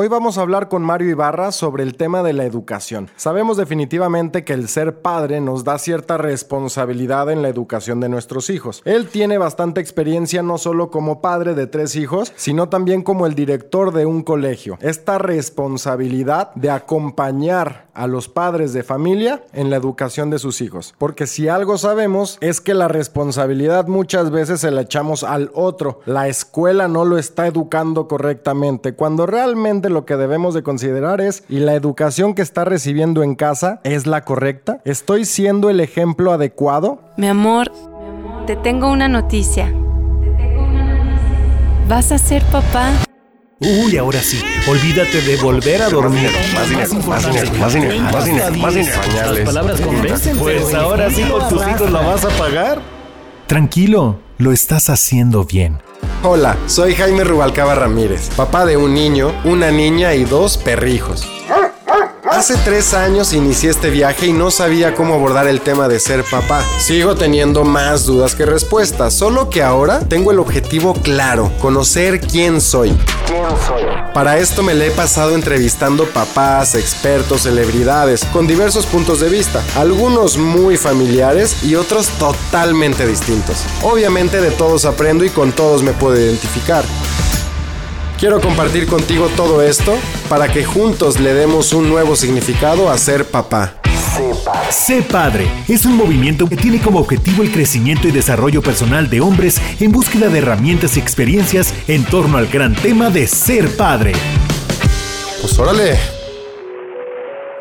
Hoy vamos a hablar con Mario Ibarra sobre el tema de la educación. Sabemos definitivamente que el ser padre nos da cierta responsabilidad en la educación de nuestros hijos. Él tiene bastante experiencia no solo como padre de tres hijos, sino también como el director de un colegio. Esta responsabilidad de acompañar a los padres de familia en la educación de sus hijos. Porque si algo sabemos es que la responsabilidad muchas veces se la echamos al otro. La escuela no lo está educando correctamente, cuando realmente lo que debemos de considerar es, ¿y la educación que está recibiendo en casa es la correcta? ¿Estoy siendo el ejemplo adecuado? Mi amor, te tengo una noticia. ¿Vas a ser papá? Uy, ahora sí, olvídate de volver a dormir. Más dinero, más dinero, más dinero, más dinero, más dinero. Las palabras convencen. Pues ahora sí por tus hijos lo vas a pagar. Tranquilo, lo estás haciendo bien. Hola, soy Jaime Rubalcaba Ramírez, papá de un niño, una niña y dos perrijos. Hace tres años inicié este viaje y no sabía cómo abordar el tema de ser papá. Sigo teniendo más dudas que respuestas, solo que ahora tengo el objetivo claro, conocer quién soy. Para esto me le he pasado entrevistando papás, expertos, celebridades, con diversos puntos de vista, algunos muy familiares y otros totalmente distintos. Obviamente de todos aprendo y con todos me puedo identificar. Quiero compartir contigo todo esto para que juntos le demos un nuevo significado a ser papá. Sé Padre es un movimiento que tiene como objetivo el crecimiento y desarrollo personal de hombres en búsqueda de herramientas y experiencias en torno al gran tema de ser padre. Pues órale.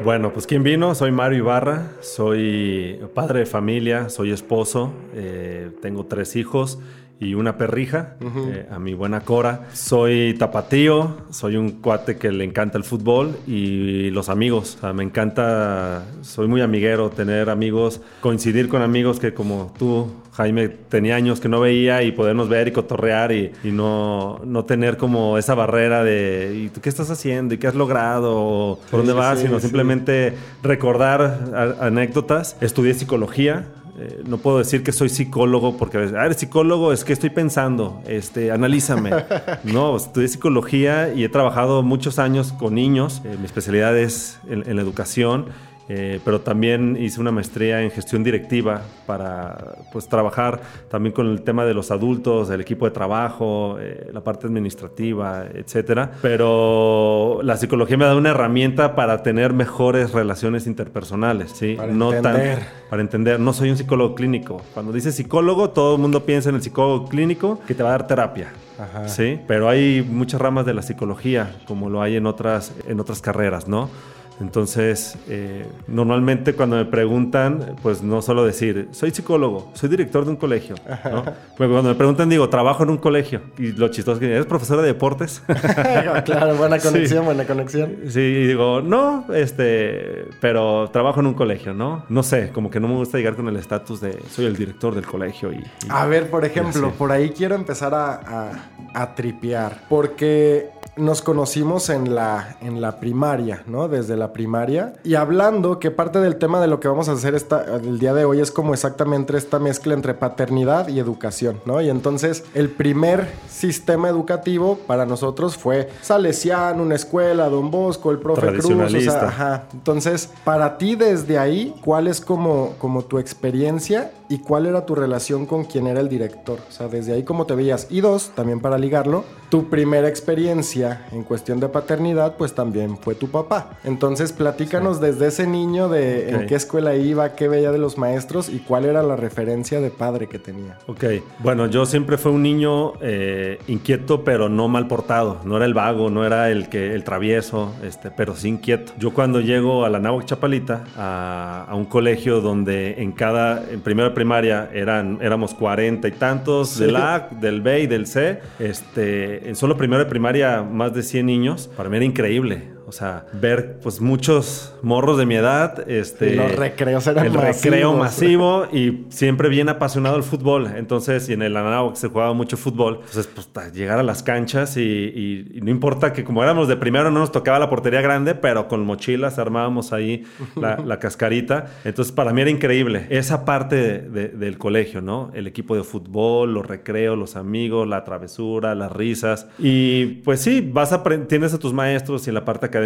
Bueno, pues ¿quién vino? Soy Mario Ibarra, soy padre de familia, soy esposo, eh, tengo tres hijos y una perrija, eh, a mi buena Cora. Soy tapatío, soy un cuate que le encanta el fútbol y los amigos. O sea, me encanta, soy muy amiguero, tener amigos, coincidir con amigos que como tú, Jaime, tenía años que no veía y podernos ver y cotorrear y, y no, no tener como esa barrera de ¿y tú qué estás haciendo? ¿y qué has logrado? ¿Por dónde sí, vas? sí, sino sí. simplemente recordar anécdotas. Estudié psicología, eh, no puedo decir que soy psicólogo porque a veces, ah, eres psicólogo, es que estoy pensando, este, analízame. no, estudié psicología y he trabajado muchos años con niños. Eh, mi especialidad es en, en la educación. Eh, pero también hice una maestría en gestión directiva para pues, trabajar también con el tema de los adultos, el equipo de trabajo, eh, la parte administrativa, etcétera. Pero la psicología me da una herramienta para tener mejores relaciones interpersonales, ¿sí? Para no tan- entender. para entender, no soy un psicólogo clínico. Cuando dices psicólogo, todo el mundo piensa en el psicólogo clínico que te va a dar terapia. Ajá. Sí, pero hay muchas ramas de la psicología, como lo hay en otras, en otras carreras, ¿no? Entonces, eh, normalmente cuando me preguntan, pues no solo decir, soy psicólogo, soy director de un colegio, ¿no? Pero cuando me preguntan, digo, trabajo en un colegio. Y lo chistoso es que, ¿eres profesora de deportes? claro, buena Sí. conexión, buena conexión. Sí, y digo, no, este, pero trabajo en un colegio, ¿no? No sé, como que no me gusta llegar con el estatus de soy el director del colegio y... y- A ver, por ejemplo, por ahí quiero empezar a, a- a tripear. Porque nos conocimos en la, en la primaria, ¿no? Desde la primaria. Y hablando que parte del tema de lo que vamos a hacer esta, el día de hoy es como exactamente esta mezcla entre paternidad y educación, ¿no? Y entonces el primer sistema educativo para nosotros fue Salesiano, una escuela, Don Bosco, el profe Cruz, o sea, ajá. Entonces, para ti desde ahí, ¿cuál es como, como tu experiencia y cuál era tu relación con quien era el director? O sea, desde ahí cómo te veías. Y dos, también para ligarlo, tu primera experiencia en cuestión de paternidad, pues también fue tu papá. Entonces, platícanos desde ese niño de en qué escuela iba, qué veía de los maestros y cuál era la referencia de padre que tenía. Ok, bueno, yo siempre fui un niño eh, inquieto, pero no mal portado. No era el vago, no era el que el travieso, este, pero sí inquieto. Yo cuando llego a la Náhuac Chapalita, a, a un colegio donde en cada, en primera primaria eran, éramos cuarenta y tantos del A, del B y del C, este, en solo primero de primaria más de 100 niños, para mí era increíble. O sea, ver pues muchos morros de mi edad, este, los recreos eran el recreo masivos. masivo y siempre bien apasionado el fútbol. Entonces, y en el Anáhuac se jugaba mucho fútbol. Entonces, pues llegar a las canchas y, y- y no importa que como éramos de primero no nos tocaba la portería grande, pero con mochilas armábamos ahí la, la cascarita. Entonces, para mí era increíble esa parte de- de- del colegio, ¿no? El equipo de fútbol, los recreos, los amigos, la travesura, las risas. Y pues sí, vas a tienes a tus maestros y en la parte académica,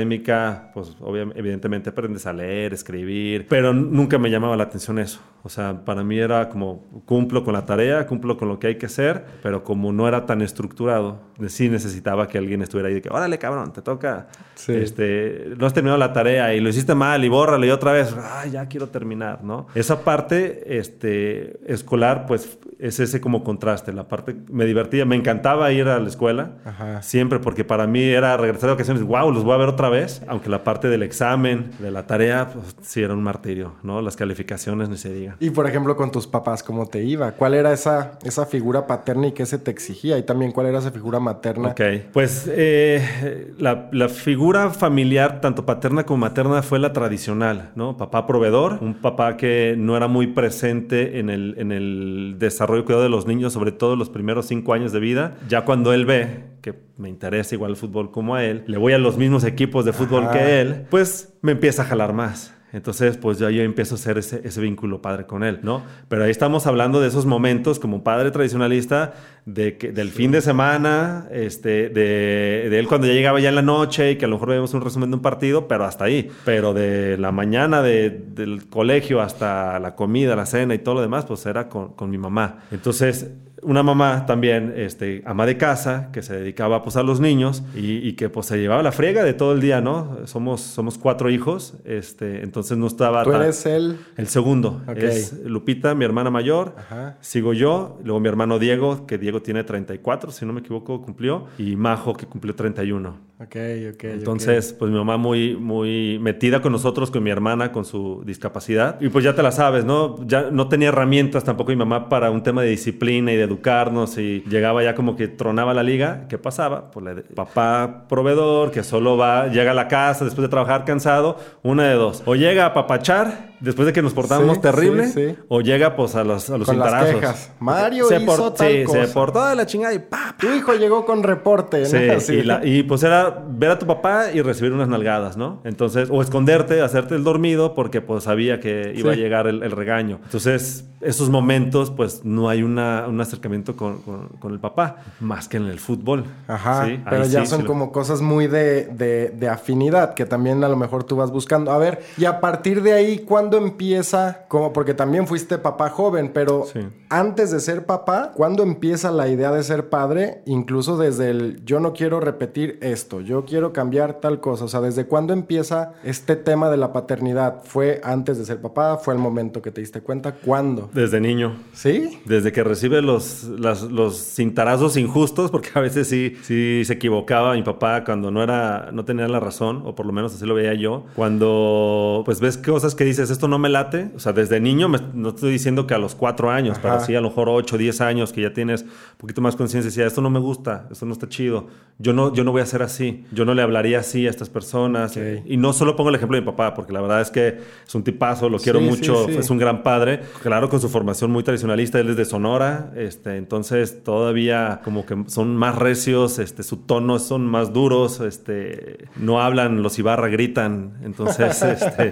pues obviamente, evidentemente aprendes a leer, escribir, pero nunca me llamaba la atención eso. O sea, para mí era como cumplo con la tarea, cumplo con lo que hay que hacer, pero como no era tan estructurado, sí necesitaba que alguien estuviera ahí de que, órale cabrón, te toca, Sí. este, no has terminado la tarea y lo hiciste mal y bórralo y otra vez, ay, ya quiero terminar, ¿no? Esa parte este, escolar, pues es ese como contraste, la parte me divertía, me encantaba ir a la escuela, Ajá. siempre, porque para mí era regresar de vacaciones, wow, los voy a ver otra vez, aunque la parte del examen, de la tarea, pues sí era un martirio, ¿no? Las calificaciones ni se digan. Y por ejemplo, con tus papás, ¿cómo te iba? ¿Cuál era esa, esa figura paterna y qué se te exigía? Y también, ¿cuál era esa figura materna? Ok, pues eh, la, la figura familiar, tanto paterna como materna, fue la tradicional, ¿no? Papá proveedor, un papá que no era muy presente en el, en el desarrollo y cuidado de los niños, sobre todo los primeros cinco años de vida. Ya cuando él ve que me interesa igual el fútbol como a él, le voy a los mismos equipos de fútbol Ajá. que él, pues me empieza a jalar más. Entonces, pues ya yo empiezo a hacer ese, ese vínculo padre con él, ¿no? Pero ahí estamos hablando de esos momentos como padre tradicionalista, de que, del fin de semana, este, de, de él cuando ya llegaba ya en la noche y que a lo mejor veíamos un resumen de un partido, pero hasta ahí. Pero de la mañana de- del colegio hasta la comida, la cena y todo lo demás, pues era con, con mi mamá. Entonces, una mamá también, este, ama de casa, que se dedicaba pues a los niños y, y que pues se llevaba la friega de todo el día, ¿no? Somos, somos cuatro hijos, este, entonces no estaba... Tú tan- eres el... el segundo Ok. es Lupita, mi hermana mayor. Ajá. Sigo yo, luego mi hermano Diego, que Diego tiene 34, si no me equivoco, cumplió. Y Majo, que cumplió 31. Ok, ok. Entonces, pues mi mamá muy, muy metida con nosotros, con mi hermana, con su discapacidad. Y pues ya te la sabes, ¿no? Ya no tenía herramientas tampoco mi mamá para un tema de disciplina y de educarnos. Y llegaba ya como que tronaba la liga. ¿Qué pasaba? Pues le- papá proveedor, que solo va, llega a la casa después de trabajar cansado, una de dos. O llega a papachar después de que nos portamos Sí, terrible, sí, sí. o llega pues a los, a los Con las quejas. Mario se hizo por- tal cosa. se portó de la chingada y pa, Tu hijo llegó con reporte, ¿no? Y, la- y, pues era ver a tu papá y recibir unas nalgadas, ¿no? Entonces, o esconderte, hacerte el dormido porque pues sabía que iba a llegar el, el regaño. Entonces, esos momentos, pues no hay una, un acercamiento con, con- con el papá, más que en el fútbol. Ajá, pero ahí ya son sí lo- como cosas muy de, de- de afinidad que también a lo mejor tú vas buscando. A ver, y a partir de ahí, ¿cuándo empieza? Como porque también fuiste papá joven, pero Sí. antes de ser papá, ¿cuándo empieza la idea de ser padre? Incluso desde el yo no quiero repetir esto, yo quiero cambiar tal cosa. O sea, ¿desde cuándo empieza este tema de la paternidad? ¿Fue antes de ser papá? ¿Fue el momento que te diste cuenta? ¿Cuándo? Desde niño. ¿Sí? Desde que recibe los, las- los cintarazos injustos, porque a veces sí, sí se equivocaba mi papá cuando no era, no tenía la razón, o por lo menos así lo veía yo. Cuando pues ves cosas que dices, esto no me late. O sea, desde niño, me- no estoy diciendo que a los cuatro años, Ajá. pero sí a lo mejor ocho, diez años, que ya tienes un poquito más conciencia, decía, esto no me gusta, esto no está chido. Yo no, yo no voy a ser así. Yo no le hablaría así a estas personas. Y no solo pongo el ejemplo de mi papá, porque la verdad es que es un tipazo, lo quiero Sí, sí, mucho, sí. es un gran padre, claro, con su formación muy tradicionalista, él es de Sonora, este, entonces todavía como que son más recios, este, su tono son más duros, este, no hablan, los Ibarra gritan, entonces este,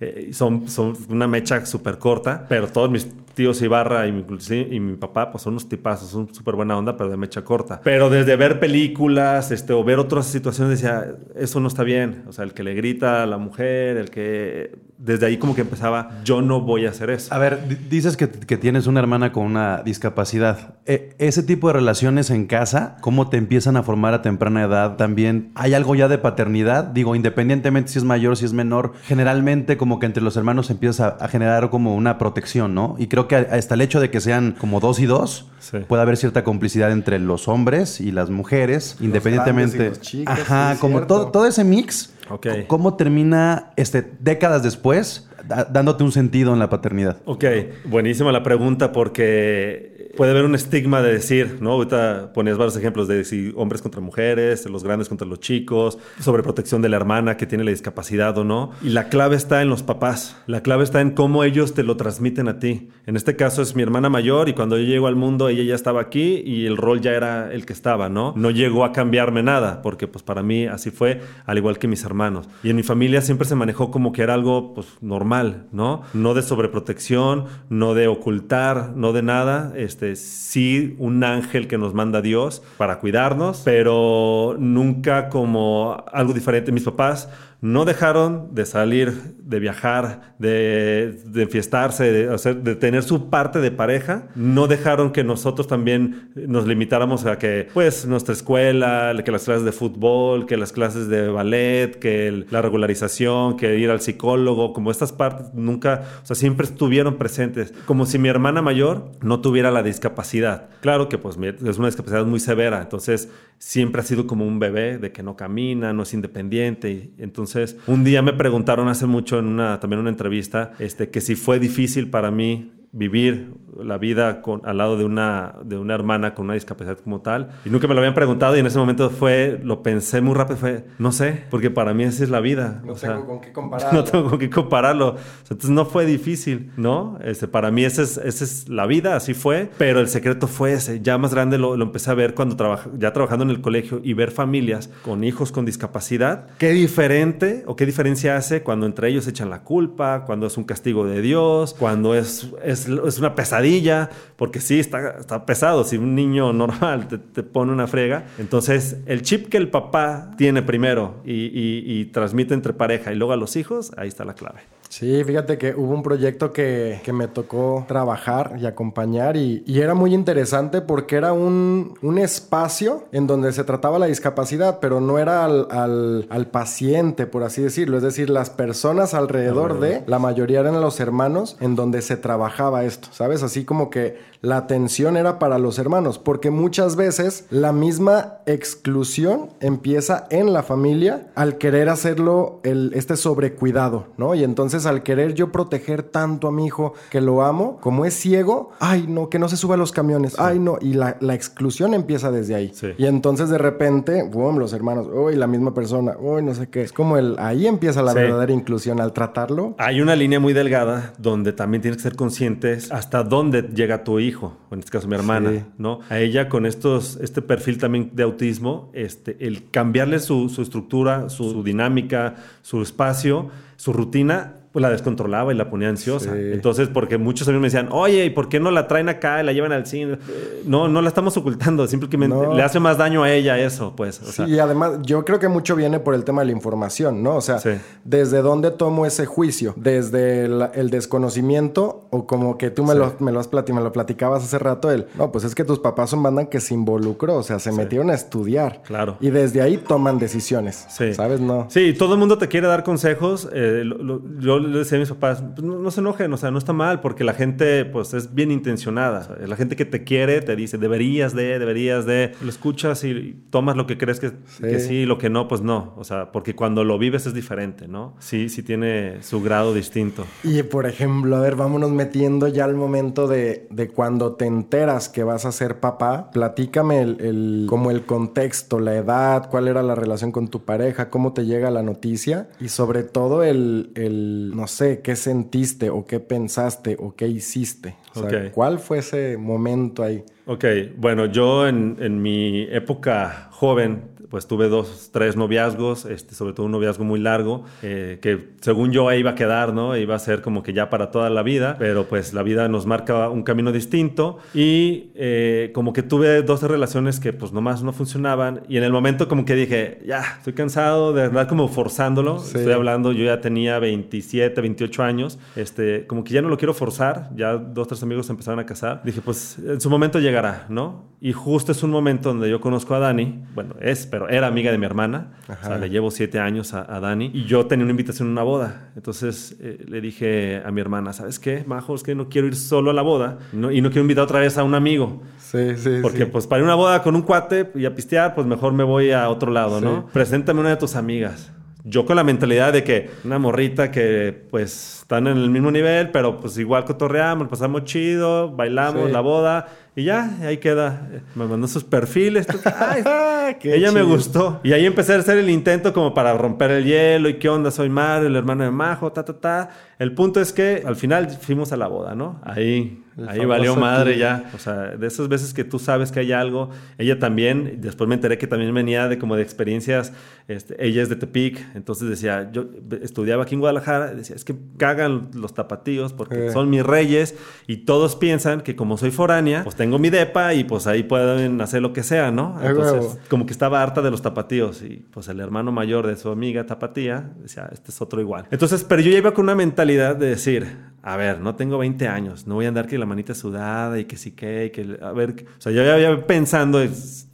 eh, son, son una mecha súper corta, pero todos mis tíos Ibarra y mi, y mi papá pues son unos tipazos, son súper buena onda, pero de mecha corta. Pero desde ver películas este, o ver otras situaciones decía, eso no está bien, o sea, el que le grita a la mujer, el que... Desde ahí como que empezaba, yo no voy a hacer eso. A ver, di- dices que, que tienes una hermana con una discapacidad. E- ese tipo de relaciones en casa, ¿cómo te empiezan a formar a temprana edad? También, ¿hay algo ya de paternidad? Digo, independientemente si es mayor, si es menor, generalmente como que entre los hermanos empieza a, a generar como una protección, ¿no? Y creo que hasta el hecho de que sean como dos y dos, Sí. puede haber cierta complicidad entre los hombres y las mujeres, independientemente. grandes y los chicos, Ajá, como todo ese mix. Ok. C- ¿Cómo termina este, décadas después dándote un sentido en la paternidad? Ok, buenísima la pregunta porque puede haber un estigma de decir, ¿no? Ahorita ponías varios ejemplos de si hombres contra mujeres, los grandes contra los chicos, sobre protección de la hermana que tiene la discapacidad o no. Y la clave está en los papás. La clave está en cómo ellos te lo transmiten a ti. En este caso es mi hermana mayor y cuando yo llego al mundo ella ya estaba aquí y el rol ya era el que estaba, ¿no? No llegó a cambiarme nada porque pues para mí así fue, al igual que mis hermanos. Y en mi familia siempre se manejó como que era algo pues normal, ¿no? No de sobreprotección, no de ocultar, no de nada. Este, sí un ángel que nos manda Dios para cuidarnos, pero nunca como algo diferente. Mis papás no dejaron de salir, de viajar, de, de enfiestarse, de, tener su parte de pareja. No dejaron que nosotros también nos limitáramos a que, pues, nuestra escuela, que las clases de fútbol, que las clases de ballet, que la regularización, que ir al psicólogo, como estas partes nunca, o sea, siempre estuvieron presentes. Como si mi hermana mayor no tuviera la discapacidad. Claro que, pues, es una discapacidad muy severa, entonces siempre ha sido como un bebé de que no camina, no es independiente. Entonces, un día me preguntaron hace mucho en una, también una entrevista, este, que si fue difícil para mí vivir la vida con, al lado de una, de una hermana con una discapacidad como tal. Y nunca me lo habían preguntado y en ese momento fue, lo pensé muy rápido, fue, no sé, porque para mí esa es la vida. No O sea, tengo con qué compararlo. No tengo con qué compararlo. O sea, entonces no fue difícil, ¿no? Este, para mí esa es, esa es la vida, así fue, pero el secreto fue ese. Ya más grande lo, lo empecé a ver cuando trabaja, ya trabajando en el colegio y ver familias con hijos con discapacidad. Qué diferente o qué diferencia hace cuando entre ellos echan la culpa, cuando es un castigo de Dios, cuando es, es, es una pesadilla, porque sí, está, está pesado. Si un niño normal te, te pone una frega, entonces el chip que el papá tiene primero y, y- y transmite entre pareja y luego a los hijos, ahí está la clave. Sí, fíjate que hubo un proyecto que, que me tocó trabajar y acompañar y, y era muy interesante porque era un, un espacio en donde se trataba la discapacidad, pero no era al, al- al paciente, por así decirlo. Es decir, las personas alrededor de, la mayoría eran los hermanos en donde se trabajaba esto, ¿sabes? Así como que la atención era para los hermanos, porque muchas veces la misma exclusión empieza en la familia al querer hacerlo el, este sobrecuidado, ¿no? Y entonces al querer yo proteger tanto a mi hijo que lo amo, como es ciego, ay no, que no se suba a los camiones, ay no, y la, la exclusión empieza desde ahí. Sí. Y entonces de repente, boom, los hermanos, uy, la misma persona, uy, no sé qué. Es como el, ahí empieza la Sí. verdadera inclusión al tratarlo. Hay una línea muy delgada donde también tienes que ser conscientes hasta dónde llega tu hijo, o en este caso mi hermana. ¿no? A ella con estos, este perfil también de autismo, este, el cambiarle su, su estructura, su, su dinámica, su espacio, su rutina, pues la descontrolaba y la ponía ansiosa. Sí. Entonces, porque muchos amigos me decían, oye, ¿y por qué no la traen acá y la llevan al cine? No, no la estamos ocultando, simplemente No. le hace más daño a ella eso, pues. O sea, Sí, y además yo creo que mucho viene por el tema de la información, ¿no? O sea, Sí. ¿desde dónde tomo ese juicio? ¿Desde el, el desconocimiento o como que tú me, lo, me, lo has plati- me lo platicabas hace rato? El, no, pues es que tus papás son banda que se involucró, o sea, se metieron a estudiar. Claro. Y desde ahí toman decisiones, Sí. ¿sabes? No. Sí, todo el mundo te quiere dar consejos. eh, lo- lo- le decía a mis papás, "Pues no, no se enojen, o sea, no está mal, porque la gente, pues, es bien intencionada. O sea, la gente que te quiere te dice, deberías de, deberías de. Lo escuchas y tomas lo que crees que sí, que sí lo que no, pues no. O sea, porque cuando lo vives es diferente, ¿no? Sí, sí tiene su grado distinto. Y por ejemplo, a ver, vámonos metiendo ya al momento de, de cuando te enteras que vas a ser papá. Platícame el, el- como el contexto, la edad, cuál era la relación con tu pareja, cómo te llega la noticia y sobre todo el, el, no sé, qué sentiste o qué pensaste o qué hiciste. O sea. ¿cuál fue ese momento ahí? Ok, bueno, yo en, en mi época joven, pues tuve dos, tres noviazgos, este, sobre todo un noviazgo muy largo, eh, que según yo iba a quedar, ¿no? Iba a ser como que ya para toda la vida, pero pues la vida nos marca un camino distinto y eh, como que tuve dos relaciones que pues nomás no funcionaban y en el momento como que dije, ya, estoy cansado de andar como forzándolo, Sí. estoy hablando, yo ya tenía 27, 28 años, este, como que ya no lo quiero forzar, ya dos, tres amigos se empezaron a casar, dije, pues en su momento llegará, ¿no? Y justo es un momento donde yo conozco a Dani, bueno, es, pero era amiga de mi hermana, o sea, le llevo siete años a, a Dani, y yo tenía una invitación a una boda, entonces eh, le dije a mi hermana, ¿sabes qué, Majo? Es que no quiero ir solo a la boda no- y no quiero invitar otra vez a un amigo. Sí, sí, Porque pues para ir a una boda con un cuate y a pistear, pues mejor me voy a otro lado, ¿no? Sí. Preséntame una de tus amigas. Yo con la mentalidad de que una morrita que pues están en el mismo nivel, pero pues igual cotorreamos, pasamos chido, bailamos Sí. la boda y ya, ahí queda. Me mandó sus perfiles. Ay, Qué ella me gustó. Y ahí empecé a hacer el intento como para romper el hielo y qué onda, soy Mario, el hermano de Majo, ta, ta, ta. El punto es que al final fuimos a la boda, ¿no? Ahí, El ahí valió madre ya. O sea, de esas veces que tú sabes que hay algo. Ella también, después me enteré que también venía de como de experiencias, este, ella es de Tepic, entonces decía, yo estudiaba aquí en Guadalajara, decía, es que cagan los tapatíos porque Eh. son mis reyes y todos piensan que como soy foránea, pues tengo mi depa y pues ahí pueden hacer lo que sea, ¿no? A Entonces, como que estaba harta de los tapatíos y pues el hermano mayor de su amiga tapatía decía, este es otro igual. Entonces, pero yo ya iba con una mentalidad de decir, a ver, no tengo 20 años, no voy a andar que la manita sudada y que sí que, y que a ver, o sea, yo ya iba pensando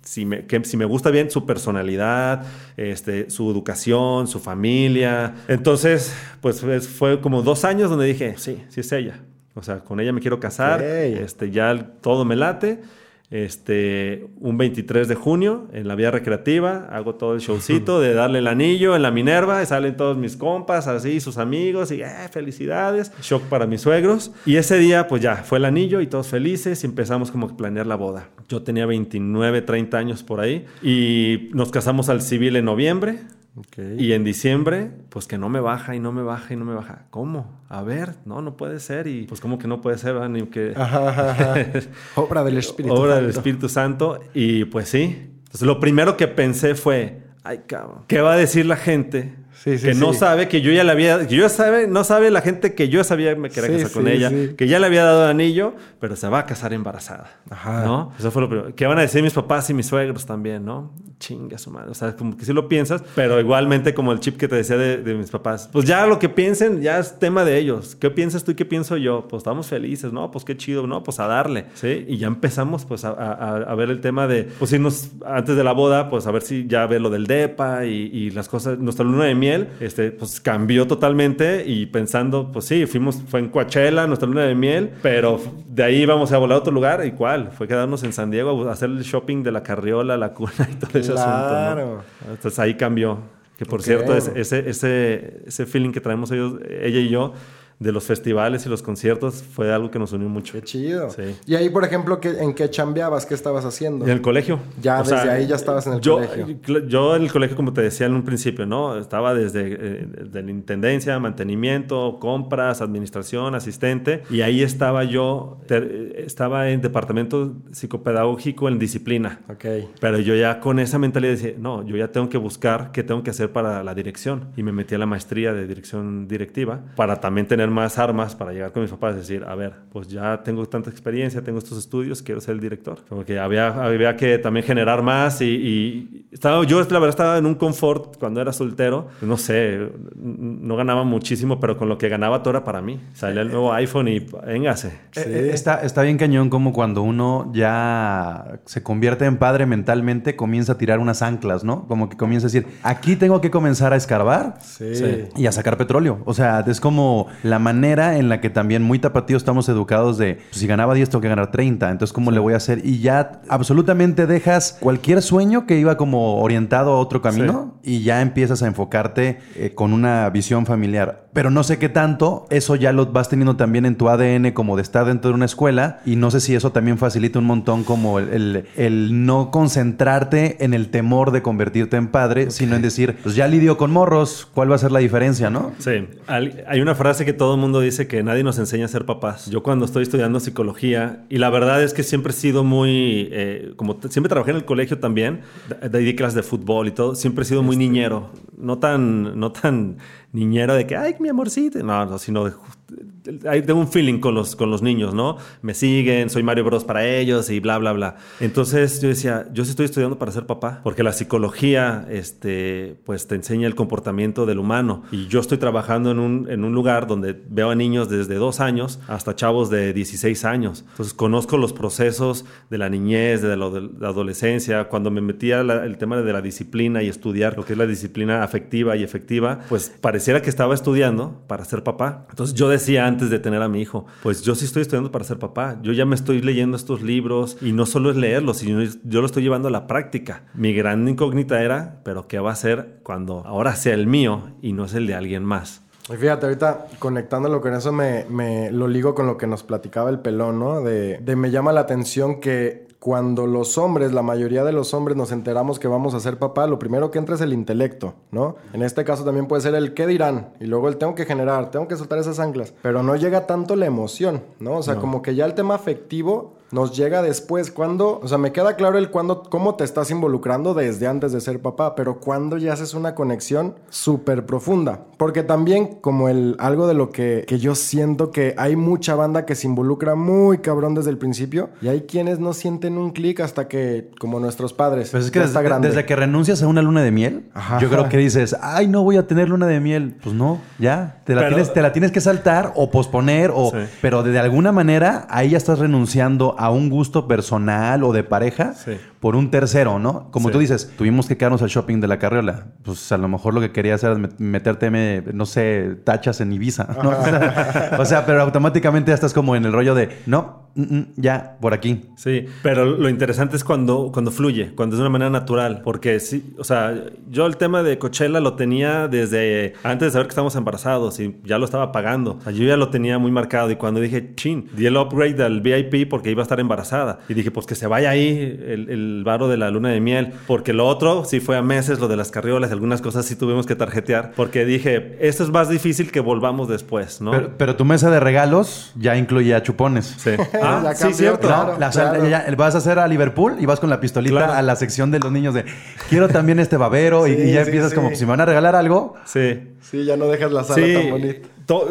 si me, que si me gusta bien su personalidad, este, su educación, su familia. Entonces, pues fue- fue como dos años donde dije, sí, sí es ella. O sea, con ella me quiero casar, este, ya todo me late. Este, un 23 de junio en la vía recreativa, hago todo el showcito de darle el anillo en la Minerva, y salen todos mis compas, así, sus amigos, y eh, felicidades, shock para mis suegros. Y ese día, pues ya, fue el anillo y todos felices y empezamos como a planear la boda. Yo tenía 29, 30 años por ahí y nos casamos al civil en noviembre. Ok. Y en diciembre, pues que no me baja y no me baja y no me baja. ¿Cómo? A ver, no, no puede ser. Y pues, ¿cómo que no puede ser? verdad? Ni que... Ajá, ajá, ajá. Obra del Espíritu Obra del. Espíritu Santo. Y pues sí. Entonces, lo primero que pensé fue, ay, cabrón, ¿qué va a decir la gente? Sí, sí, que no sabe que yo ya le había, que yo sabe, no sabe la gente que yo sabía que me quería casar con ella, que ya le había dado anillo, pero se va a casar embarazada. Ajá. ¿No? Eso fue lo primero. ¿Qué van a decir mis papás y mis suegros también, no? Chinga su madre. O sea, como que sí lo piensas, pero igualmente como el chip que te decía de, de mis papás. Pues ya lo que piensen, ya es tema de ellos. ¿Qué piensas tú y qué pienso yo? Pues estamos felices, ¿no? Pues qué chido, ¿no? Pues a darle, ¿sí? Y ya empezamos pues a, a- a ver el tema de, pues irnos antes de la boda, pues a ver si ya ver lo del DEPA y, y las cosas. Nuestra luna de miel, este, pues cambió totalmente y pensando, pues sí, fuimos, fue en Coachella, nuestra luna de miel, pero de ahí íbamos a volar a otro lugar. ¿Y cuál? Fue quedarnos en San Diego a hacer el shopping de la carriola, la cuna y todo ese asunto, Claro. ¿no? Entonces ahí cambió. Que por Ok. cierto, ese, ese, ese feeling que traemos ellos, ella y yo de los festivales y los conciertos fue algo que nos unió mucho. Qué chido. Sí. Y ahí, por ejemplo, ¿qué- ¿en qué chambeabas? ¿Qué estabas haciendo? En el colegio. Ya, desde ahí ya estabas en el yo, colegio. cl- Yo en el colegio, como te decía en un principio, ¿no? Estaba desde eh, de la intendencia, mantenimiento, compras, administración, asistente. Y ahí estaba yo, eh, estaba en departamento psicopedagógico en disciplina. Ok. Pero yo ya con esa mentalidad decía, no, yo ya tengo que buscar qué tengo que hacer para la dirección. Y me metí a la maestría de dirección directiva para también tener más armas para llegar con mis papás y decir, a ver, pues ya tengo tanta experiencia, tengo estos estudios, quiero ser el director. Porque había, había que también generar más y, y estaba, yo la verdad estaba en un confort cuando era soltero. No sé, no ganaba muchísimo, pero con lo que ganaba todo era para mí. Salía el nuevo iPhone y véngase. Eh, eh, Está, está bien cañón como cuando uno ya se convierte en padre mentalmente, comienza a tirar unas anclas, ¿no? Como que comienza a decir, aquí tengo que comenzar a escarbar Sí. Sí. y a sacar petróleo. O sea, es como la manera en la que también muy tapatíos estamos educados de, pues, si ganaba 10 tengo que ganar 30, entonces ¿cómo le voy a hacer? Y ya absolutamente dejas cualquier sueño que iba como orientado a otro camino y ya empiezas a enfocarte eh, con una visión familiar. Pero no sé qué tanto, eso ya lo vas teniendo también en tu ADN como de estar dentro de una escuela y no sé si eso también facilita un montón como el, el- el no concentrarte en el temor de convertirte en padre, sino en decir, pues ya lidio con morros, ¿cuál va a ser la diferencia, no? Sí, Al- hay una frase que todo el mundo dice que nadie nos enseña a ser papás. Yo cuando estoy estudiando psicología, y la verdad es que siempre he sido muy, eh, como siempre trabajé en el colegio también, de clases de fútbol y todo, siempre he sido muy niñero, no tan, no tan niñero de que, ay, mi amorcito, no, no sino de, tengo un feeling con los, con los niños, ¿no? Me siguen, soy Mario Bros para ellos y bla, bla, bla. Entonces yo decía, yo sí estoy estudiando para ser papá, porque la psicología, este, pues te enseña el comportamiento del humano. Y yo estoy trabajando en un, en un lugar donde veo a niños desde dos años hasta chavos de 16 años. Entonces conozco los procesos de la niñez, de la, de la adolescencia. Cuando me metía la- el tema de la disciplina y estudiar lo que es la disciplina afectiva y efectiva, pues pareciera que estaba estudiando para ser papá. Entonces yo decía antes, de tener a mi hijo. Pues yo sí estoy estudiando para ser papá. Yo ya me estoy leyendo estos libros y no solo es leerlos, sino yo lo estoy llevando a la práctica. Mi gran incógnita era, pero ¿qué va a ser cuando ahora sea el mío y no es el de alguien más? Y fíjate, ahorita conectándolo con eso, me, lo ligo con lo que nos platicaba el pelón, ¿no? De me llama la atención que cuando los hombres, la mayoría de los hombres nos enteramos que vamos a ser papá, lo primero que entra es el intelecto, ¿no? En este caso también puede ser el qué dirán y luego el tengo que generar, tengo que soltar esas anclas, pero no llega tanto la emoción, ¿no? O sea, como que ya el tema afectivo nos llega después. Cuando, o sea, me queda claro el cuando, cómo te estás involucrando desde antes de ser papá, pero cuando ya haces una conexión súper profunda. Porque también, como el algo de lo que, que, yo siento que hay mucha banda que se involucra muy cabrón desde el principio y hay quienes no sienten un clic hasta que, como nuestros padres, pues es que desde, desde, que renuncias a una luna de miel, yo creo que dices, ay, no voy a tener luna de miel. Pues no, ya, te la, tienes, te la tienes que saltar o posponer, o, pero de alguna manera ahí ya estás renunciando a un gusto personal o de pareja por un tercero, ¿no? Como tú dices, tuvimos que quedarnos al shopping de la carriola. Pues a lo mejor lo que quería hacer era meterte, no sé, tachas en Ibiza, ¿no? o sea, pero automáticamente ya estás como en el rollo de, no, Mm, mm, ya, por aquí. Sí, pero lo interesante es cuando, cuando fluye, cuando es de una manera natural, porque sí, o sea, yo el tema de Coachella lo tenía desde antes de saber que estábamos embarazados y ya lo estaba pagando. O sea, yo ya lo tenía muy marcado y cuando dije, chin, di el upgrade al VIP porque iba a estar embarazada. Y dije, pues que se vaya ahí el, el varo de la luna de miel, porque lo otro sí fue a meses, lo de las carriolas, algunas cosas sí tuvimos que tarjetear, porque dije, esto es más difícil que volvamos después, ¿no? Pero, pero tu mesa de regalos ya incluía chupones. Sí. Ah, sí, cierto. Claro, vas a hacer a Liverpool y vas con la pistolita a la sección de los niños de quiero también este babero y, ya empiezas como si me van a regalar algo. Sí. Sí, ya no dejas la sala tan bonita.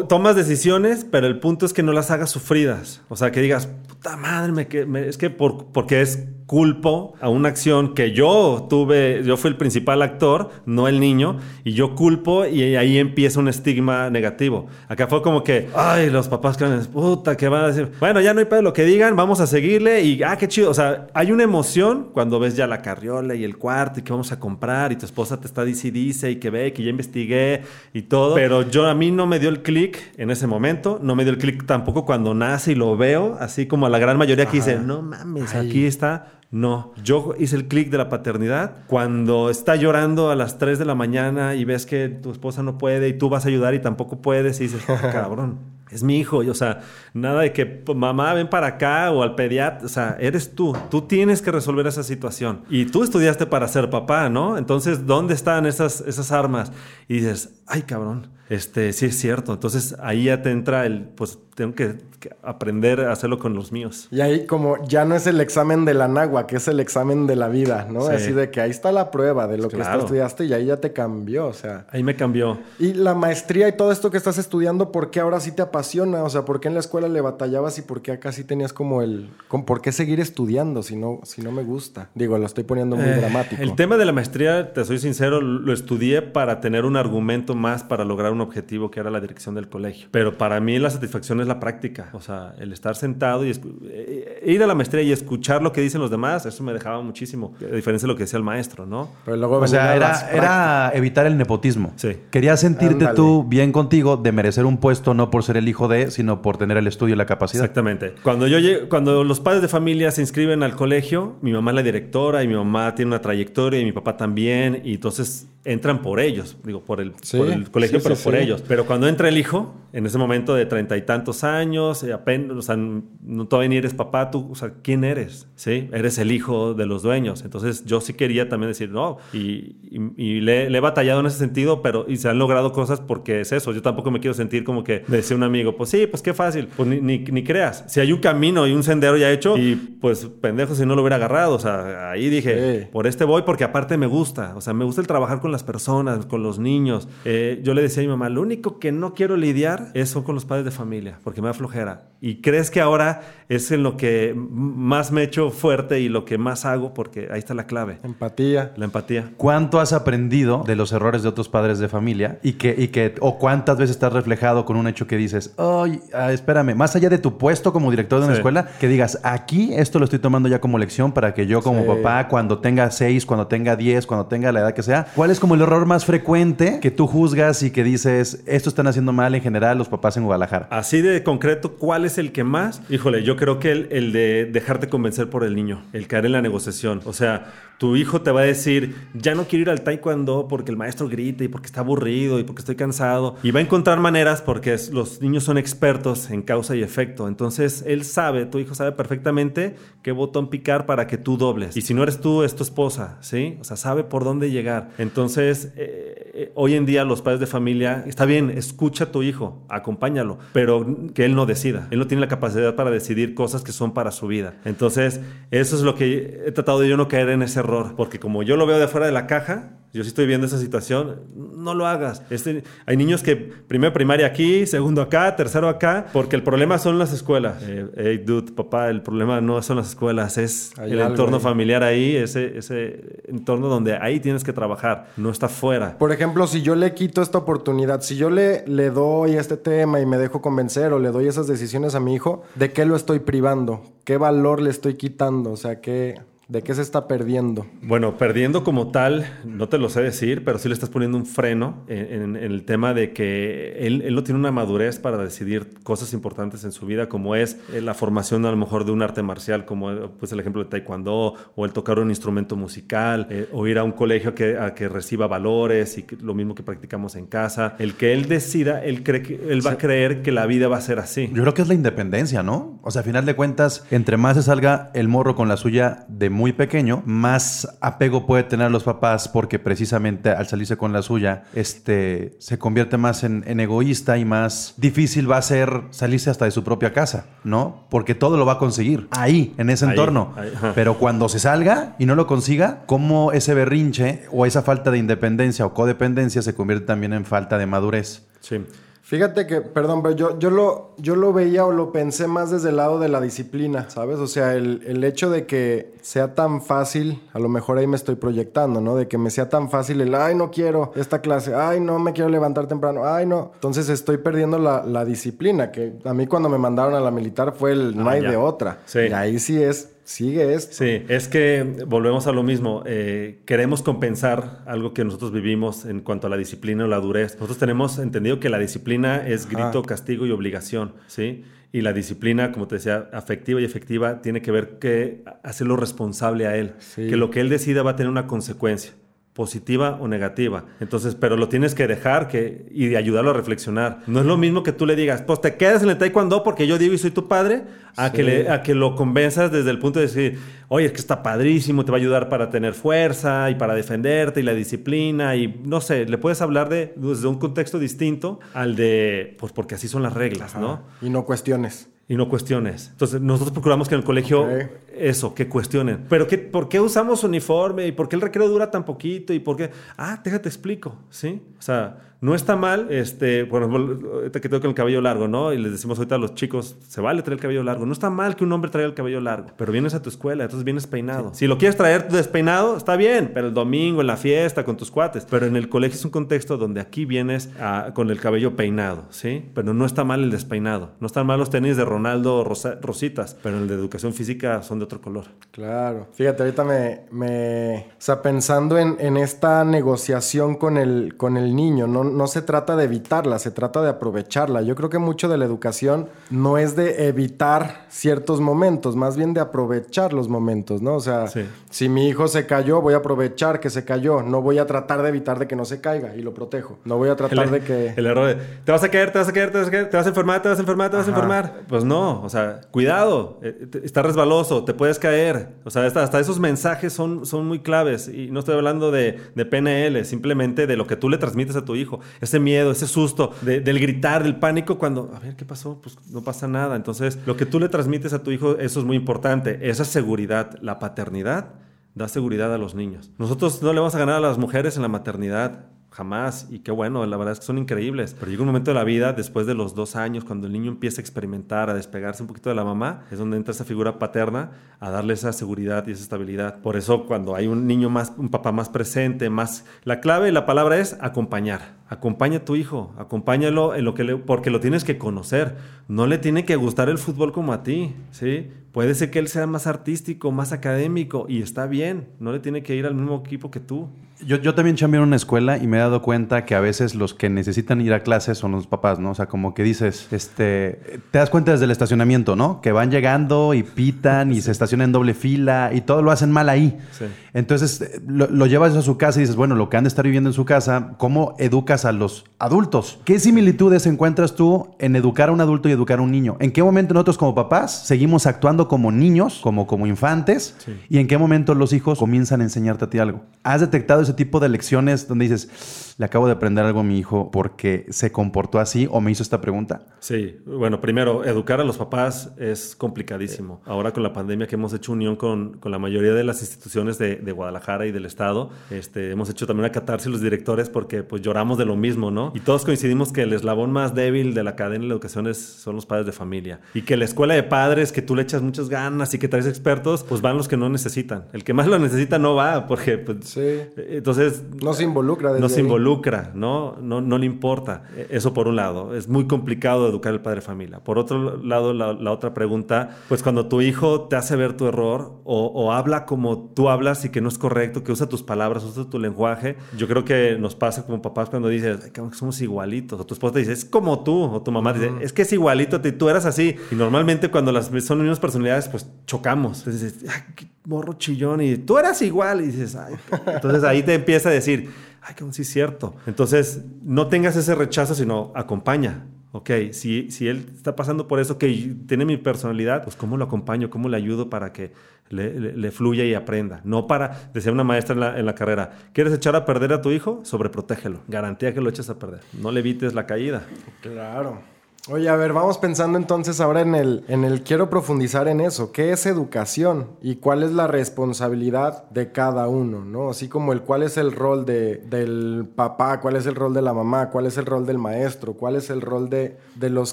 tomas decisiones, pero el punto es que no las hagas sufridas. O sea, que digas, puta madre, me, es que por, porque es culpo a una acción que yo tuve, yo fui el principal actor, no el niño, y yo culpo y ahí empieza un estigma negativo. Acá fue como que, ay, los papás que puta, ¿qué van a decir? Bueno, ya no hay pedo lo que digan, vamos a seguirle y, ah, qué chido. O sea, hay una emoción cuando ves ya la carriola y el cuarto y que vamos a comprar y tu esposa te está dice y dice y que ve, que ya investigué y todo. Pero yo a mí no me dio el clic en ese momento, no me dio el clic tampoco cuando nace y lo veo, así como a la gran mayoría que dice, no mames, aquí está no, yo hice el clic de la paternidad cuando está llorando a las 3 de la mañana y ves que tu esposa no puede y tú vas a ayudar y tampoco puedes y dices, ah, cabrón es mi hijo, o sea, nada de que pues, mamá ven para acá o al pediatra, o sea, eres tú, tú tienes que resolver esa situación. Y tú estudiaste para ser papá, ¿no? Entonces, ¿dónde están esas, esas armas? Y dices, ay cabrón, este, sí es cierto. Entonces ahí ya te entra el, pues tengo que, aprender a hacerlo con los míos. Y ahí como ya no es el examen de la nagua, que es el examen de la vida, ¿no? Así de que ahí está la prueba de lo que estudiaste y ahí ya te cambió, o sea. Ahí me cambió. Y la maestría y todo esto que estás estudiando, ¿por qué ahora sí te apasiona? O sea, ¿por qué en la escuela le batallabas y por qué acá sí tenías como el... ¿Por qué seguir estudiando si no, si no me gusta? Digo, lo estoy poniendo muy eh, dramático. El tema de la maestría, te soy sincero, lo estudié para tener un argumento más para lograr un objetivo que era la dirección del colegio. Pero para mí la satisfacción es la práctica. O sea, el estar sentado y eh, ir a la maestría y escuchar lo que dicen los demás, eso me dejaba muchísimo. A diferencia de lo que decía el maestro, ¿no? Pero luego o sea, era, era, evitar el nepotismo. Sí. Querías sentirte tú bien contigo de merecer un puesto no por ser el hijo de, sino por tener el estudio y la capacidad. Exactamente. Cuando yo cuando los padres de familia se inscriben al colegio, mi mamá es la directora y mi mamá tiene una trayectoria y mi papá también, y entonces entran por ellos, digo, por el, el colegio, pero por ellos. Pero cuando entra el hijo, en ese momento de treinta y tantos años, eh, apenas, o sea, no todavía ni eres papá, tú, o sea, ¿quién eres? ¿Sí? Eres el hijo de los dueños. Entonces yo sí quería también decir, no, y, y, le, he batallado en ese sentido, pero y se han logrado cosas porque es eso. Yo tampoco me quiero sentir como que me decía un amigo, pues sí, pues qué fácil, pues ni, ni, creas. Si hay un camino y un sendero ya hecho, y pues pendejo si no lo hubiera agarrado, o sea, ahí dije, por este voy porque aparte me gusta, o sea, me gusta el trabajar con las personas, con los niños. Eh, yo le decía a mi mamá, lo único que no quiero lidiar es con los padres de familia, porque me da flojera. Y crees que ahora es en lo que más me echo fuerte y lo que más hago, porque ahí está la clave. Empatía. La empatía. ¿Cuánto has aprendido de los errores de otros padres de familia? Y que, y que, o cuántas veces estás reflejado con un hecho que dices, ay, ah, espérame, más allá de tu puesto como director de una escuela, que digas, aquí esto lo estoy tomando ya como lección para que yo como papá, cuando tenga seis, cuando tenga diez, cuando tenga la edad que sea, ¿cuál es como el error más frecuente que tú juzgas y que dices, esto están haciendo mal en general los papás en Guadalajara? Así de concreto, ¿cuál es el que más? Híjole, yo creo que el, el de dejarte convencer por el niño, el caer en la negociación. O sea, tu hijo te va a decir, ya no quiero ir al taekwondo porque el maestro grita y porque está aburrido y porque estoy cansado. Y va a encontrar maneras porque los niños son expertos en causa y efecto. Entonces, él sabe, tu hijo sabe perfectamente qué botón picar para que tú dobles. Y si no eres tú, es tu esposa, ¿sí? O sea, sabe por dónde llegar. Entonces, eh, eh, hoy en día los padres de familia, está bien, escucha a tu hijo, acompáñalo, pero que él no decida. Él no tiene la capacidad para decidir cosas que son para su vida. Entonces, eso es lo que he tratado de yo no caer en ese error, porque como yo lo veo de fuera de la caja, yo sí estoy viendo esa situación, no lo hagas. Este, hay niños que primero primaria aquí, segundo acá, tercero acá, porque el problema son las escuelas. Eh, hey, dude, papá, el problema no son las escuelas, es Hay el entorno ahí. familiar ahí, ese, ese entorno donde ahí tienes que trabajar, no está fuera. Por ejemplo, si yo le quito esta oportunidad, si yo le, le doy este tema y me dejo convencer o le doy esas decisiones a mi hijo, ¿de qué lo estoy privando? ¿Qué valor le estoy quitando? O sea, ¿qué, ¿de qué se está perdiendo? Bueno, perdiendo como tal, no te lo sé decir, pero sí le estás poniendo un freno en, en- en el tema de que él, él no tiene una madurez para decidir cosas importantes en su vida, como es eh, la formación a lo mejor de un arte marcial, como eh, pues el ejemplo de taekwondo, o el tocar un instrumento musical, eh, o ir a un colegio que, a que reciba valores y que- lo mismo que practicamos en casa. El que él decida, él, cree que, él va a creer que la vida va a ser así. Yo creo que es la independencia, ¿no? O sea, a final de cuentas, entre más se salga el morro con la suya de muy pequeño, más apego puede tener los papás porque precisamente al salirse con la suya, este, se convierte más en, en egoísta y más difícil va a ser salirse hasta de su propia casa, ¿no? Porque todo lo va a conseguir ahí, en ese Ahí, entorno. ahí. Pero cuando se salga y no lo consiga, ¿cómo ese berrinche o esa falta de independencia o codependencia se convierte también en falta de madurez? Sí. Fíjate que, perdón, pero yo, yo, lo, yo lo veía o lo pensé más desde el lado de la disciplina, ¿sabes? O sea, el, el hecho de que sea tan fácil, a lo mejor ahí me estoy proyectando, ¿no? De que me sea tan fácil el, ay, no quiero esta clase, ay, no me quiero levantar temprano, ay, no. Entonces estoy perdiendo la, la disciplina, que a mí cuando me mandaron a la militar fue el no Ah, hay ya. de otra. Sí. Y ahí sí es, sigue esto. Sí, es que volvemos a lo mismo. eh, queremos compensar algo que nosotros vivimos en cuanto a la disciplina o la durez. Nosotros tenemos entendido que la disciplina es grito, castigo y obligación, ¿sí? Y la disciplina, como te decía, afectiva y efectiva, tiene que ver que hacerlo responsable a él. Sí. Que lo que él decida va a tener una consecuencia positiva o negativa. Entonces, pero lo tienes que dejar que, y de ayudarlo a reflexionar. No es lo mismo que tú le digas, pues te quedas en el taekwondo porque yo digo y soy tu padre, a, Sí. que, le- a que lo convenzas desde el punto de decir, oye, es que está padrísimo, te va a ayudar para tener fuerza y para defenderte y la disciplina y no sé, le puedes hablar de desde un contexto distinto al de, pues porque así son las reglas, ¿no? Y no cuestiones. Y no cuestiones. Entonces, nosotros procuramos que en el colegio eso, que cuestionen. Pero qué, ¿por qué usamos uniforme? ¿Y por qué el recreo dura tan poquito? ¿Y por qué? Ah, déjate explico, ¿sí? O sea, no está mal, este, ejemplo, ahorita que tengo con el cabello largo, ¿no? Y les decimos ahorita a los chicos, se vale traer el cabello largo. No está mal que un hombre traiga el cabello largo, pero vienes a tu escuela, entonces vienes peinado. Si lo quieres traer despeinado, está bien, pero el domingo, en la fiesta, con tus cuates. Pero en el colegio es un contexto donde aquí vienes a- con el cabello peinado, ¿sí? Pero no está mal el despeinado. No están mal los tenis de Ronaldo Rosa- Rositas, pero en el de educación física son de otro color. Claro. Fíjate, ahorita me, me... O sea, pensando en, en esta negociación con el, con el niño, no, no se trata de evitarla, se trata de aprovecharla. Yo creo que mucho de la educación no es de evitar ciertos momentos, más bien de aprovechar los momentos, ¿no? O sea, Sí. si mi hijo se cayó, voy a aprovechar que se cayó. No voy a tratar de evitar de que no se caiga y lo protejo. No voy a tratar el, de que... el error de, te vas a caer, te vas a caer, te vas a caer, te vas a enfermar, te vas a enfermar, te vas a enfermar. Pues no, o sea, cuidado, eh, está resbaloso, te puedes caer. O sea, hasta, hasta esos mensajes son, son muy claves. Y no estoy hablando de, de PNL, simplemente de lo que tú le transmites a tu hijo. Ese miedo, ese susto, de- del gritar, del pánico, cuando, a ver, ¿qué pasó? Pues no pasa nada. Entonces, lo que tú le transmites a tu hijo, eso es muy importante. Esa seguridad, la paternidad, da seguridad a los niños. Nosotros no le vamos a ganar a las mujeres en la maternidad. Jamás, y qué bueno, la verdad es que son increíbles. Pero llega un momento de la vida, después de los dos años, cuando el niño empieza a experimentar, a despegarse un poquito de la mamá, es donde entra esa figura paterna a darle esa seguridad y esa estabilidad. Por eso, cuando hay un niño más, un papá más presente, más. La clave, la palabra es acompañar. Acompaña a tu hijo, acompáñalo en lo que le, porque lo tienes que conocer. No le tiene que gustar el fútbol como a ti, ¿sí? Puede ser que él sea más artístico, más académico y está bien. No le tiene que ir al mismo equipo que tú. Yo, yo también chambeé en una escuela y me he dado cuenta que a veces los que necesitan ir a clases son los papás, ¿no? O sea, como que dices, este, te das cuenta desde el estacionamiento, ¿no? Que van llegando y pitan y se estacionan en doble fila y todo lo hacen mal ahí. Sí. Entonces eh, lo, lo llevas a su casa y dices, bueno, lo que han de estar viviendo en su casa, ¿cómo educas a los adultos? ¿Qué similitudes encuentras tú en educar a un adulto y educar a un niño? ¿En qué momento nosotros como papás seguimos actuando como niños, como, como infantes? Sí. ¿Y en qué momento los hijos comienzan a enseñarte a ti algo? ¿Has detectado ese tipo de lecciones donde dices, le acabo de aprender algo a mi hijo porque se comportó así o me hizo esta pregunta? Sí, bueno, primero, educar a los papás es complicadísimo. Ahora con la pandemia que hemos hecho unión con, con la mayoría de las instituciones de, de, Guadalajara y del Estado, este, hemos hecho también una catarsis los directores porque pues lloramos de lo mismo, ¿no? Y todos coincidimos que el eslabón más débil de la cadena de la educación es, son los padres de familia. Y que la escuela de padres, que tú le echas muchas ganas y que traes expertos, pues van los que no necesitan. El que más lo necesita no va porque, pues, Sí. entonces... No se involucra desde No se ahí. Involucra, ¿no? No, no le importa. Eso por un lado. Es muy complicado educar al padre de familia. Por otro lado, la, la otra pregunta, pues cuando tu hijo te hace ver tu error o, o, habla como tú hablas y que no es correcto, que usa tus palabras, usa tu lenguaje, yo creo que nos pasa como papás cuando dices, "Ay, cabrón, que somos igualitos. O tu esposa te dice, es como tú. O tu mamá dice, es que es igualito, te- tú eras así. Y normalmente cuando las son mismas personalidades, pues chocamos. Entonces dices, ay, qué morro chillón. Y tú eras igual. Y dices, ay. Entonces ahí te empieza a decir, ay, que sí es cierto. Entonces, no tengas ese rechazo, sino acompaña. Ok, si, si él está pasando por eso, que tiene mi personalidad, pues cómo lo acompaño, cómo le ayudo para que le, fluya y aprenda. No para, decía una maestra en la, en la carrera, ¿quieres echar a perder a tu hijo? Sobreprotégelo. Garantía que lo eches a perder. No le evites la caída. Claro. Oye, a ver, vamos pensando entonces ahora en el, en el quiero profundizar en eso. ¿Qué es educación? ¿Y cuál es la responsabilidad de cada uno? ¿No? Así como el cuál es el rol de, del papá, cuál es el rol de la mamá, cuál es el rol del maestro, cuál es el rol de, de los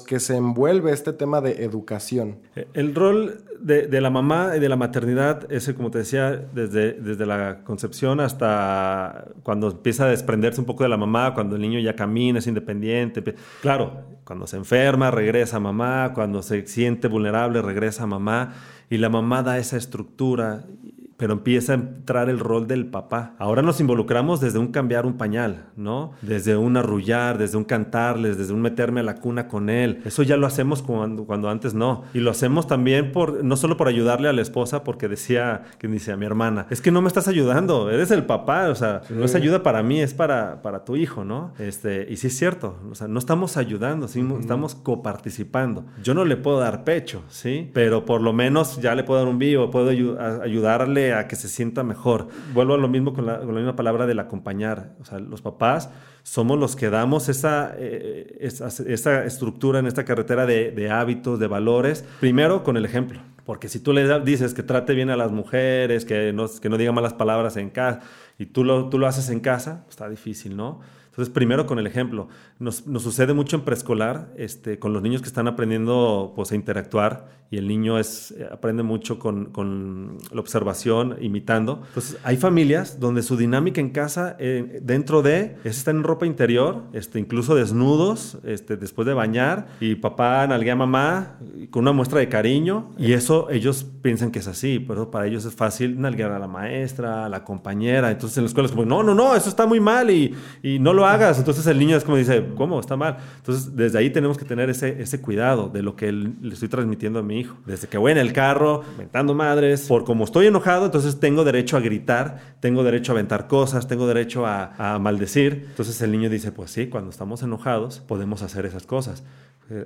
que se envuelve este tema de educación. El rol de, de la mamá y de la maternidad es, como te decía, desde, desde la concepción hasta cuando empieza a desprenderse un poco de la mamá, cuando el niño ya camina, es independiente. Claro, cuando se enferma, regresa a mamá, cuando se siente vulnerable, regresa a mamá. Y la mamá da esa estructura, pero empieza a entrar el rol del papá. Ahora nos involucramos desde un cambiar un pañal, ¿no? Desde un arrullar, desde un cantarles, desde un meterme a la cuna con él. Eso ya lo hacemos cuando, cuando antes no. Y lo hacemos también por, no solo por ayudarle a la esposa, porque decía, que dice a mi hermana, es que no me estás ayudando, eres el papá, o sea, no es ayuda para mí, es para, para tu hijo, ¿no? Este, y sí es cierto, o sea, no estamos ayudando, sí, estamos coparticipando. Yo no le puedo dar pecho, ¿sí? Pero por lo menos ya le puedo dar un vivo, puedo ayu- a- que se sienta mejor. Vuelvo a lo mismo con la, con la misma palabra del acompañar. O sea, los papás somos los que damos esa, eh, esa, estructura en esta carretera de, hábitos, de valores, primero con el ejemplo. Porque si tú le dices que trate bien a las mujeres, que no, que no diga malas palabras en casa, y tú lo, tú lo haces en casa, pues está difícil, ¿no? Entonces, primero con el ejemplo. Nos, nos sucede mucho en preescolar, este, con los niños que están aprendiendo pues, a interactuar y el niño es, eh, aprende mucho con, con la observación, imitando. Entonces, hay familias donde su dinámica en casa, eh, dentro de, es estar en ropa interior, este, incluso desnudos, este, después de bañar, y papá nalguea a mamá con una muestra de cariño, y eso ellos piensan que es así, pero para ellos es fácil nalguear a la maestra, a la compañera. Entonces, en la escuela es como, no, no, no, eso está muy mal y, y no lo hagas. Entonces, el niño es como dice, ¿cómo? Está mal. Entonces, desde ahí tenemos que tener ese, ese cuidado de lo que le estoy transmitiendo a mi hijo. Desde que voy en el carro, mentando madres, por como estoy enojado, entonces tengo derecho a gritar, tengo derecho a aventar cosas, tengo derecho a, a maldecir. Entonces, el niño dice, pues sí, cuando estamos enojados podemos hacer esas cosas.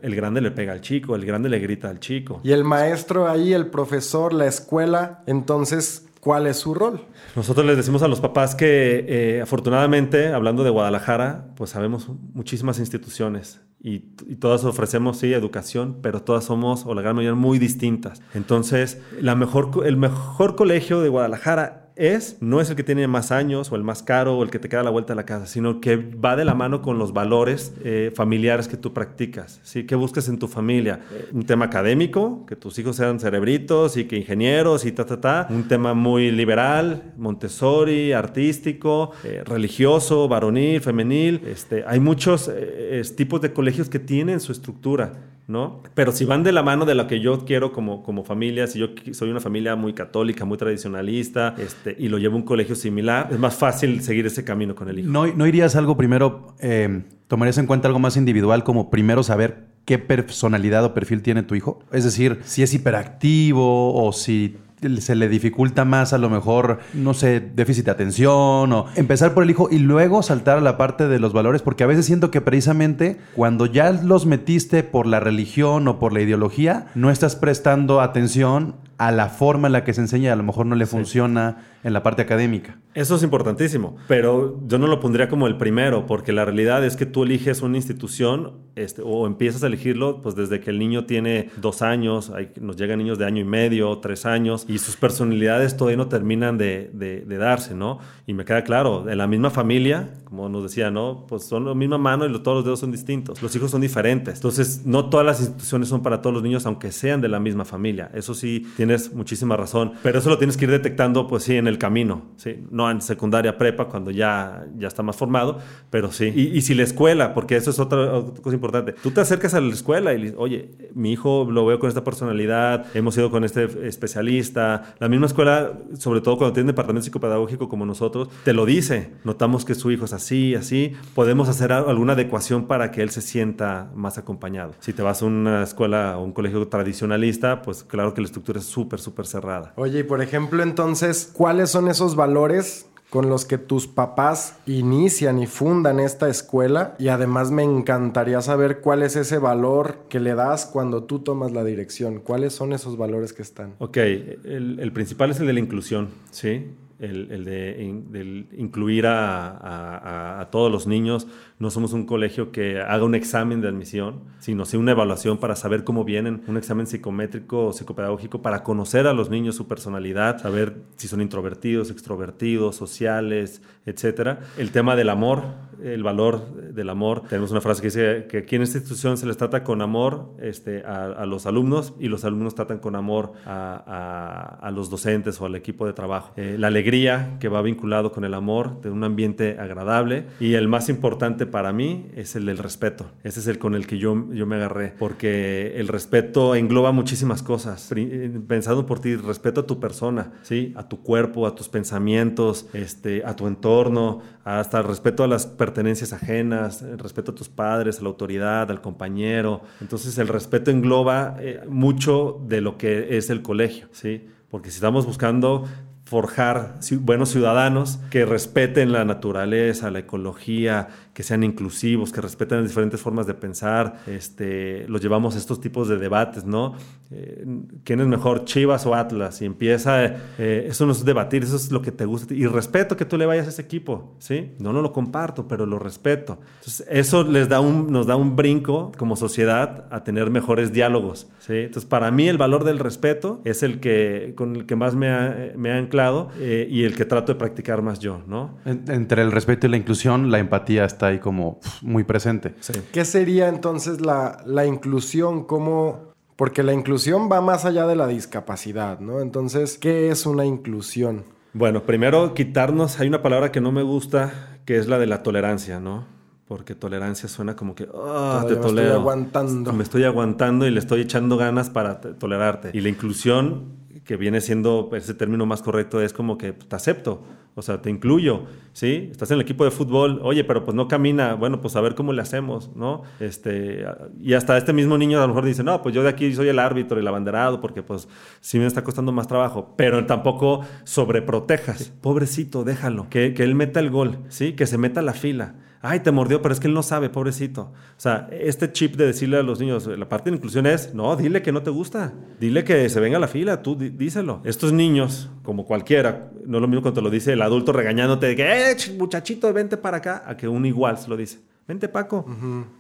El grande le pega al chico, el grande le grita al chico. Y el maestro ahí, el profesor, la escuela, entonces, ¿cuál es su rol? Nosotros les decimos a los papás que eh, afortunadamente, hablando de Guadalajara, pues sabemos muchísimas instituciones y, todas ofrecemos, sí, educación, pero todas somos, o la gran mayoría, muy distintas. Entonces, la mejor, el mejor colegio de Guadalajara es, no es el que tiene más años o el más caro o el que te queda a la vuelta de la casa, sino que va de la mano con los valores eh, familiares que tú practicas. ¿sí? ¿Qué buscas en tu familia? Eh, un tema académico, que tus hijos sean cerebritos y que ingenieros y ta, ta, ta. Un tema muy liberal, Montessori, artístico, eh, religioso, varonil, femenil. Este, hay muchos tipos de colegios que tienen su estructura. ¿No? Pero si van de la mano de lo que yo quiero como, como familia, si yo soy una familia muy católica, muy tradicionalista, este, y lo llevo a un colegio similar, es más fácil seguir ese camino con el hijo. ¿No, no irías algo primero, eh, tomarías en cuenta algo más individual, como primero saber qué personalidad o perfil tiene tu hijo? Es decir, si es hiperactivo o si se le dificulta más a lo mejor, no sé, déficit de atención o empezar por el hijo y luego saltar a la parte de los valores, porque a veces siento que precisamente cuando ya los metiste por la religión o por la ideología, no estás prestando atención a la forma en la que se enseña, a lo mejor no le funciona en la parte académica. Eso es importantísimo, pero yo no lo pondría como el primero, porque la realidad es que tú eliges una institución este, o empiezas a elegirlo pues desde que el niño tiene dos años, hay, nos llegan niños de año y medio, tres años, y sus personalidades todavía no terminan de, de, darse, ¿no? Y me queda claro, en la misma familia, como nos decía, ¿no? Pues son la misma mano y todos los dedos son distintos, los hijos son diferentes, entonces no todas las instituciones son para todos los niños, aunque sean de la misma familia, eso sí, tienes muchísima razón, pero eso lo tienes que ir detectando, pues sí, en el camino, ¿sí? No en secundaria, prepa, cuando ya, ya está más formado, pero sí. Y, si la escuela, porque eso es otra, cosa importante, tú te acercas a la escuela y oye, mi hijo lo veo con esta personalidad, hemos ido con este especialista, la misma escuela, sobre todo cuando tiene departamento psicopedagógico como nosotros, te lo dice, notamos que su hijo es así, así, podemos hacer alguna adecuación para que él se sienta más acompañado. Si te vas a una escuela o un colegio tradicionalista, pues claro que la estructura es súper, súper cerrada. Oye, y por ejemplo, entonces, ¿cuáles son esos valores con los que tus papás inician y fundan esta escuela y además me encantaría saber cuál es ese valor que le das cuando tú tomas la dirección. ¿Cuáles son esos valores que están? Ok, el, el principal es el de la inclusión, ¿sí? el, de incluir a, todos los niños. No somos un colegio que haga un examen de admisión, sino sí una evaluación para saber cómo vienen, un examen psicométrico o psicopedagógico para conocer a los niños, su personalidad, saber si son introvertidos, extrovertidos, sociales, etc. El tema del amor, el valor del amor. Tenemos una frase que dice que aquí en esta institución se les trata con amor este, a, los alumnos y los alumnos tratan con amor a, los docentes o al equipo de trabajo. Eh, la alegría que va vinculado con el amor, de un ambiente agradable. Y el más importante para mí es el del respeto. Ese es el con el que yo, yo me agarré, porque el respeto engloba muchísimas cosas. Pensado por ti, respeto a tu persona, ¿sí? a tu cuerpo, a tus pensamientos, este, a tu entorno, hasta respeto a las pertenencias ajenas, el respeto a tus padres, a la autoridad, al compañero. Entonces el respeto engloba eh, mucho de lo que es el colegio, ¿sí? Porque si estamos buscando forjar buenos ciudadanos que respeten la naturaleza, la ecología, que sean inclusivos, que respeten las diferentes formas de pensar. Este, los llevamos a estos tipos de debates, ¿no? Eh, ¿Quién es mejor, Chivas o Atlas? Y empieza, eh, eso no es debatir, eso es lo que te gusta. Y respeto que tú le vayas a ese equipo, ¿sí? No, no lo comparto, pero lo respeto. Entonces, eso les da un, nos da un brinco como sociedad a tener mejores diálogos, ¿sí? Entonces, para mí el valor del respeto es el que, con el que más me ha, me ha eh, y el que trato de practicar más yo, ¿no? entre el respeto y la inclusión, la empatía está ahí como muy presente. ¿Qué sería entonces la, la inclusión? ¿Cómo...? Porque la inclusión va más allá de la discapacidad, ¿no? Entonces, ¿qué es una inclusión? Bueno, primero quitarnos, hay una palabra que no me gusta, que es la de la tolerancia, ¿no? Porque tolerancia suena como que, oh, te tolero. Me estoy aguantando. Me estoy aguantando y le estoy echando ganas para tolerarte. Y la inclusión que viene siendo ese término más correcto, es como que te acepto, o sea, te incluyo, ¿sí? Estás en el equipo de fútbol, oye, pero pues no camina, bueno, pues a ver cómo le hacemos, ¿no? Este, y hasta este mismo niño a lo mejor dice, no, pues yo de aquí soy el árbitro, el abanderado, porque pues sí me está costando más trabajo, pero tampoco sobreprotejas, pobrecito, déjalo, que, que él meta el gol, ¿sí? Que se meta la fila ay, te mordió, pero es que él no sabe, pobrecito. O sea, este chip de decirle a los niños, la parte de inclusión es, no, dile que no te gusta, dile que se venga a la fila, tú díselo. Estos niños, como cualquiera, no es lo mismo cuando te lo dice el adulto regañándote de que, eh, muchachito, vente para acá, a que un igual se lo dice. Vente, Paco,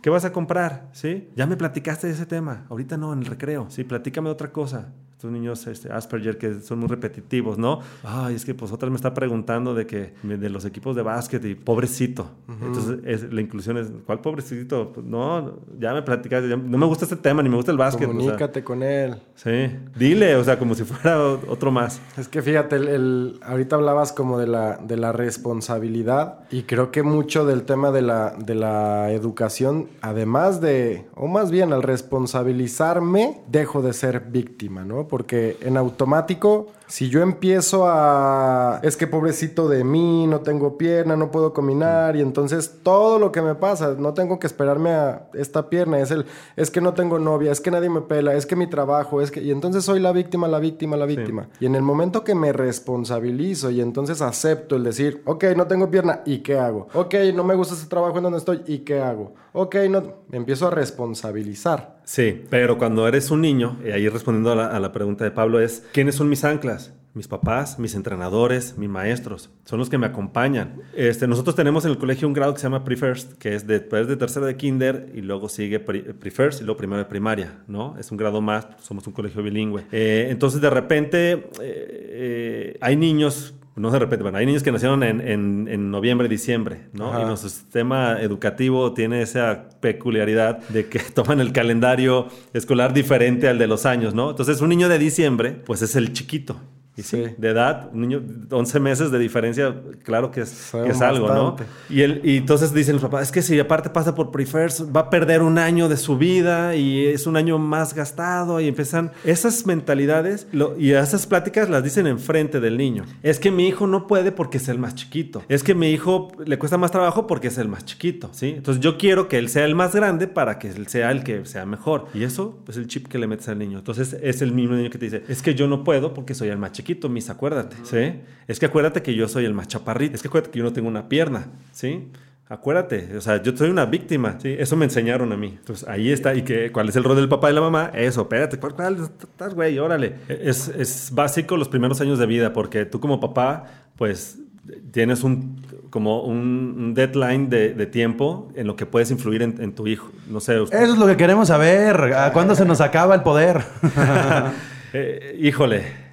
¿qué vas a comprar? ¿Sí? Ya me platicaste de ese tema. Ahorita no, en el recreo. Sí, platícame de otra cosa. Estos niños este, Asperger que son muy repetitivos, ¿no? Ay, es que pues otra me está preguntando de que de los equipos de básquet y pobrecito. Entonces, es, la inclusión es, ¿cuál pobrecito? Pues, no, ya me platicaste, no me gusta este tema, ni me gusta el básquet. Comunícate con él. Sí, dile, o sea, como si fuera otro más. Es que fíjate, el, ahorita hablabas como de la, de la responsabilidad y creo que mucho del tema de la, de la educación, además de, o más bien al responsabilizarme, dejo de ser víctima, ¿no? Porque en automático si yo empiezo a... Es que pobrecito de mí, no tengo pierna, no puedo caminar y entonces todo lo que me pasa, no tengo que esperarme a esta pierna, es el... Es que no tengo novia, es que nadie me pela, es que mi trabajo, es que... Y entonces soy la víctima, la víctima, la víctima. Y en el momento que me responsabilizo y entonces acepto el decir, ok, no tengo pierna, ¿y qué hago? Ok, no me gusta ese trabajo en donde estoy, ¿y qué hago? Ok, no... Me empiezo a responsabilizar. Sí, pero cuando eres un niño, y ahí respondiendo a la, a la pregunta de Pablo es, ¿quiénes son mis anclas? Mis papás, mis entrenadores, mis maestros, son los que me acompañan. Este, nosotros tenemos en el colegio un grado que se llama Pre-First, que es después de tercera de kinder y luego sigue Pre-First y luego primero de primaria, ¿no? Es un grado más, somos un colegio bilingüe. Eh, entonces, de repente, eh, eh, hay niños no de repente, bueno, hay niños que nacieron en, en, noviembre, diciembre, ¿no? Y nuestro sistema educativo tiene esa peculiaridad de que toman el calendario escolar diferente al de los años, ¿no? Entonces, un niño de diciembre, pues es el chiquito. Y sí, de edad, un niño, 11 meses de diferencia, claro que es, es algo, ¿no? Y, el, y entonces dicen los papás, es que si aparte pasa por Prefers, va a perder un año de su vida y es un año más gastado y empiezan esas mentalidades y esas pláticas las dicen enfrente del niño. Es que mi hijo no puede porque es el más chiquito. Es que mi hijo le cuesta más trabajo porque es el más chiquito, ¿sí? Entonces yo quiero que él sea el más grande para que él sea el que sea mejor. Y eso es el chip que le metes al niño. Entonces es el mismo niño que te dice, es que yo no puedo porque soy el más chiquito mis, acuérdate, ¿sí? Es que acuérdate que yo soy el más chaparrito, es que acuérdate que yo no tengo una pierna, ¿sí? Acuérdate, o sea, yo soy una víctima, ¿sí? Eso me enseñaron a mí. Entonces, ahí está. ¿Y que, cuál es el rol del papá y la mamá? Eso, espérate, ¿cuál, cuál estás, güey? Órale. Es, es básico los primeros años de vida porque tú como papá, pues tienes un como un, deadline de, tiempo en lo que puedes influir en, tu hijo. No sé. Eso es lo que queremos saber. ¿A cuándo se nos acaba el poder? Eh, híjole.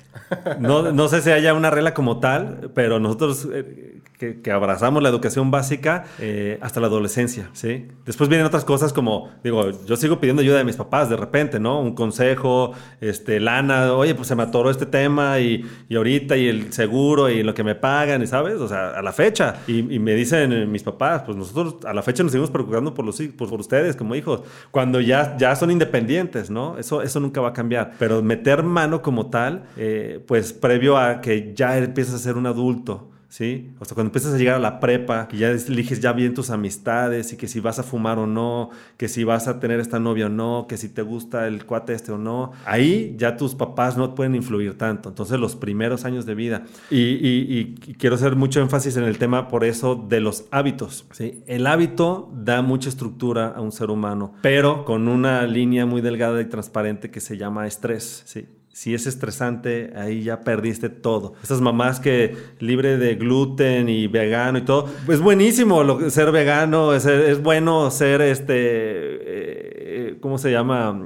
No, no sé si haya una regla como tal, pero nosotros eh, que, abrazamos la educación básica eh, hasta la adolescencia, ¿sí? Después vienen otras cosas como, digo, yo sigo pidiendo ayuda de mis papás de repente, ¿no? Un consejo, este, lana, oye, pues se me atoró este tema y, y ahorita y el seguro y lo que me pagan, y sabes, o sea, a la fecha. Y, me dicen mis papás, pues nosotros a la fecha nos seguimos preocupando por, los, por, por ustedes como hijos, cuando ya, ya son independientes, ¿no? Eso, eso nunca va a cambiar. Pero meter mano como tal, eh, pues previo a que ya empiezas a ser un adulto, ¿sí? O sea, cuando empiezas a llegar a la prepa, que ya eliges ya bien tus amistades y que si vas a fumar o no, que si vas a tener esta novia o no, que si te gusta el cuate este o no, ahí ya tus papás no pueden influir tanto. Entonces, los primeros años de vida. Y, quiero hacer mucho énfasis en el tema por eso de los hábitos, ¿sí? El hábito da mucha estructura a un ser humano, pero con una línea muy delgada y transparente que se llama estrés, ¿sí? Si es estresante, ahí ya perdiste todo. Esas mamás que libre de gluten y vegano y todo, es buenísimo lo, ser vegano, es, es bueno ser este, eh, ¿cómo se llama?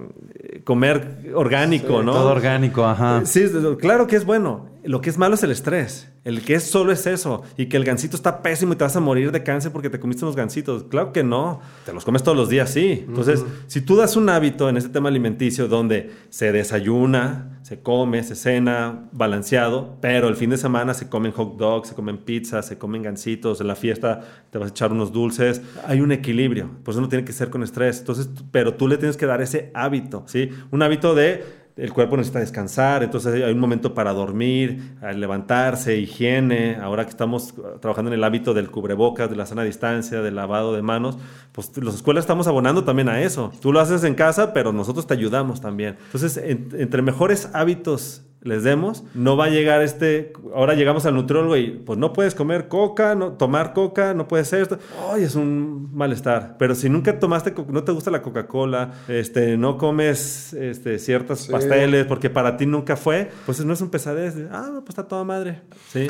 Comer orgánico, ¿no? Todo orgánico, ajá. Sí, claro que es bueno. Lo que es malo es el estrés. El que es solo es eso. Y que el gansito está pésimo y te vas a morir de cáncer porque te comiste unos gansitos. Claro que no. Te los comes todos los días, sí. Entonces, si tú das un hábito en este tema alimenticio donde se desayuna, se come, se cena balanceado, pero el fin de semana se comen hot dogs, se comen pizzas, se comen gansitos, en la fiesta te vas a echar unos dulces, hay un equilibrio. Por eso no tiene que ser con estrés. Entonces, pero tú le tienes que dar ese hábito, ¿sí? Un hábito de el cuerpo necesita descansar, entonces hay un momento para dormir, levantarse, higiene, ahora que estamos trabajando en el hábito del cubrebocas, de la sana distancia, del lavado de manos, pues las escuelas estamos abonando también a eso. Tú lo haces en casa, pero nosotros te ayudamos también. Entonces, entre mejores hábitos les demos, no va a llegar este, ahora llegamos al nutriólogo y pues no puedes comer coca, no, tomar coca, no puede ser esto. Ay, es un malestar. Pero si nunca tomaste, no te gusta la Coca-Cola, este, no comes este, ciertos pasteles porque para ti nunca fue, pues no es un pesadez. Ah, pues está toda madre. Sí.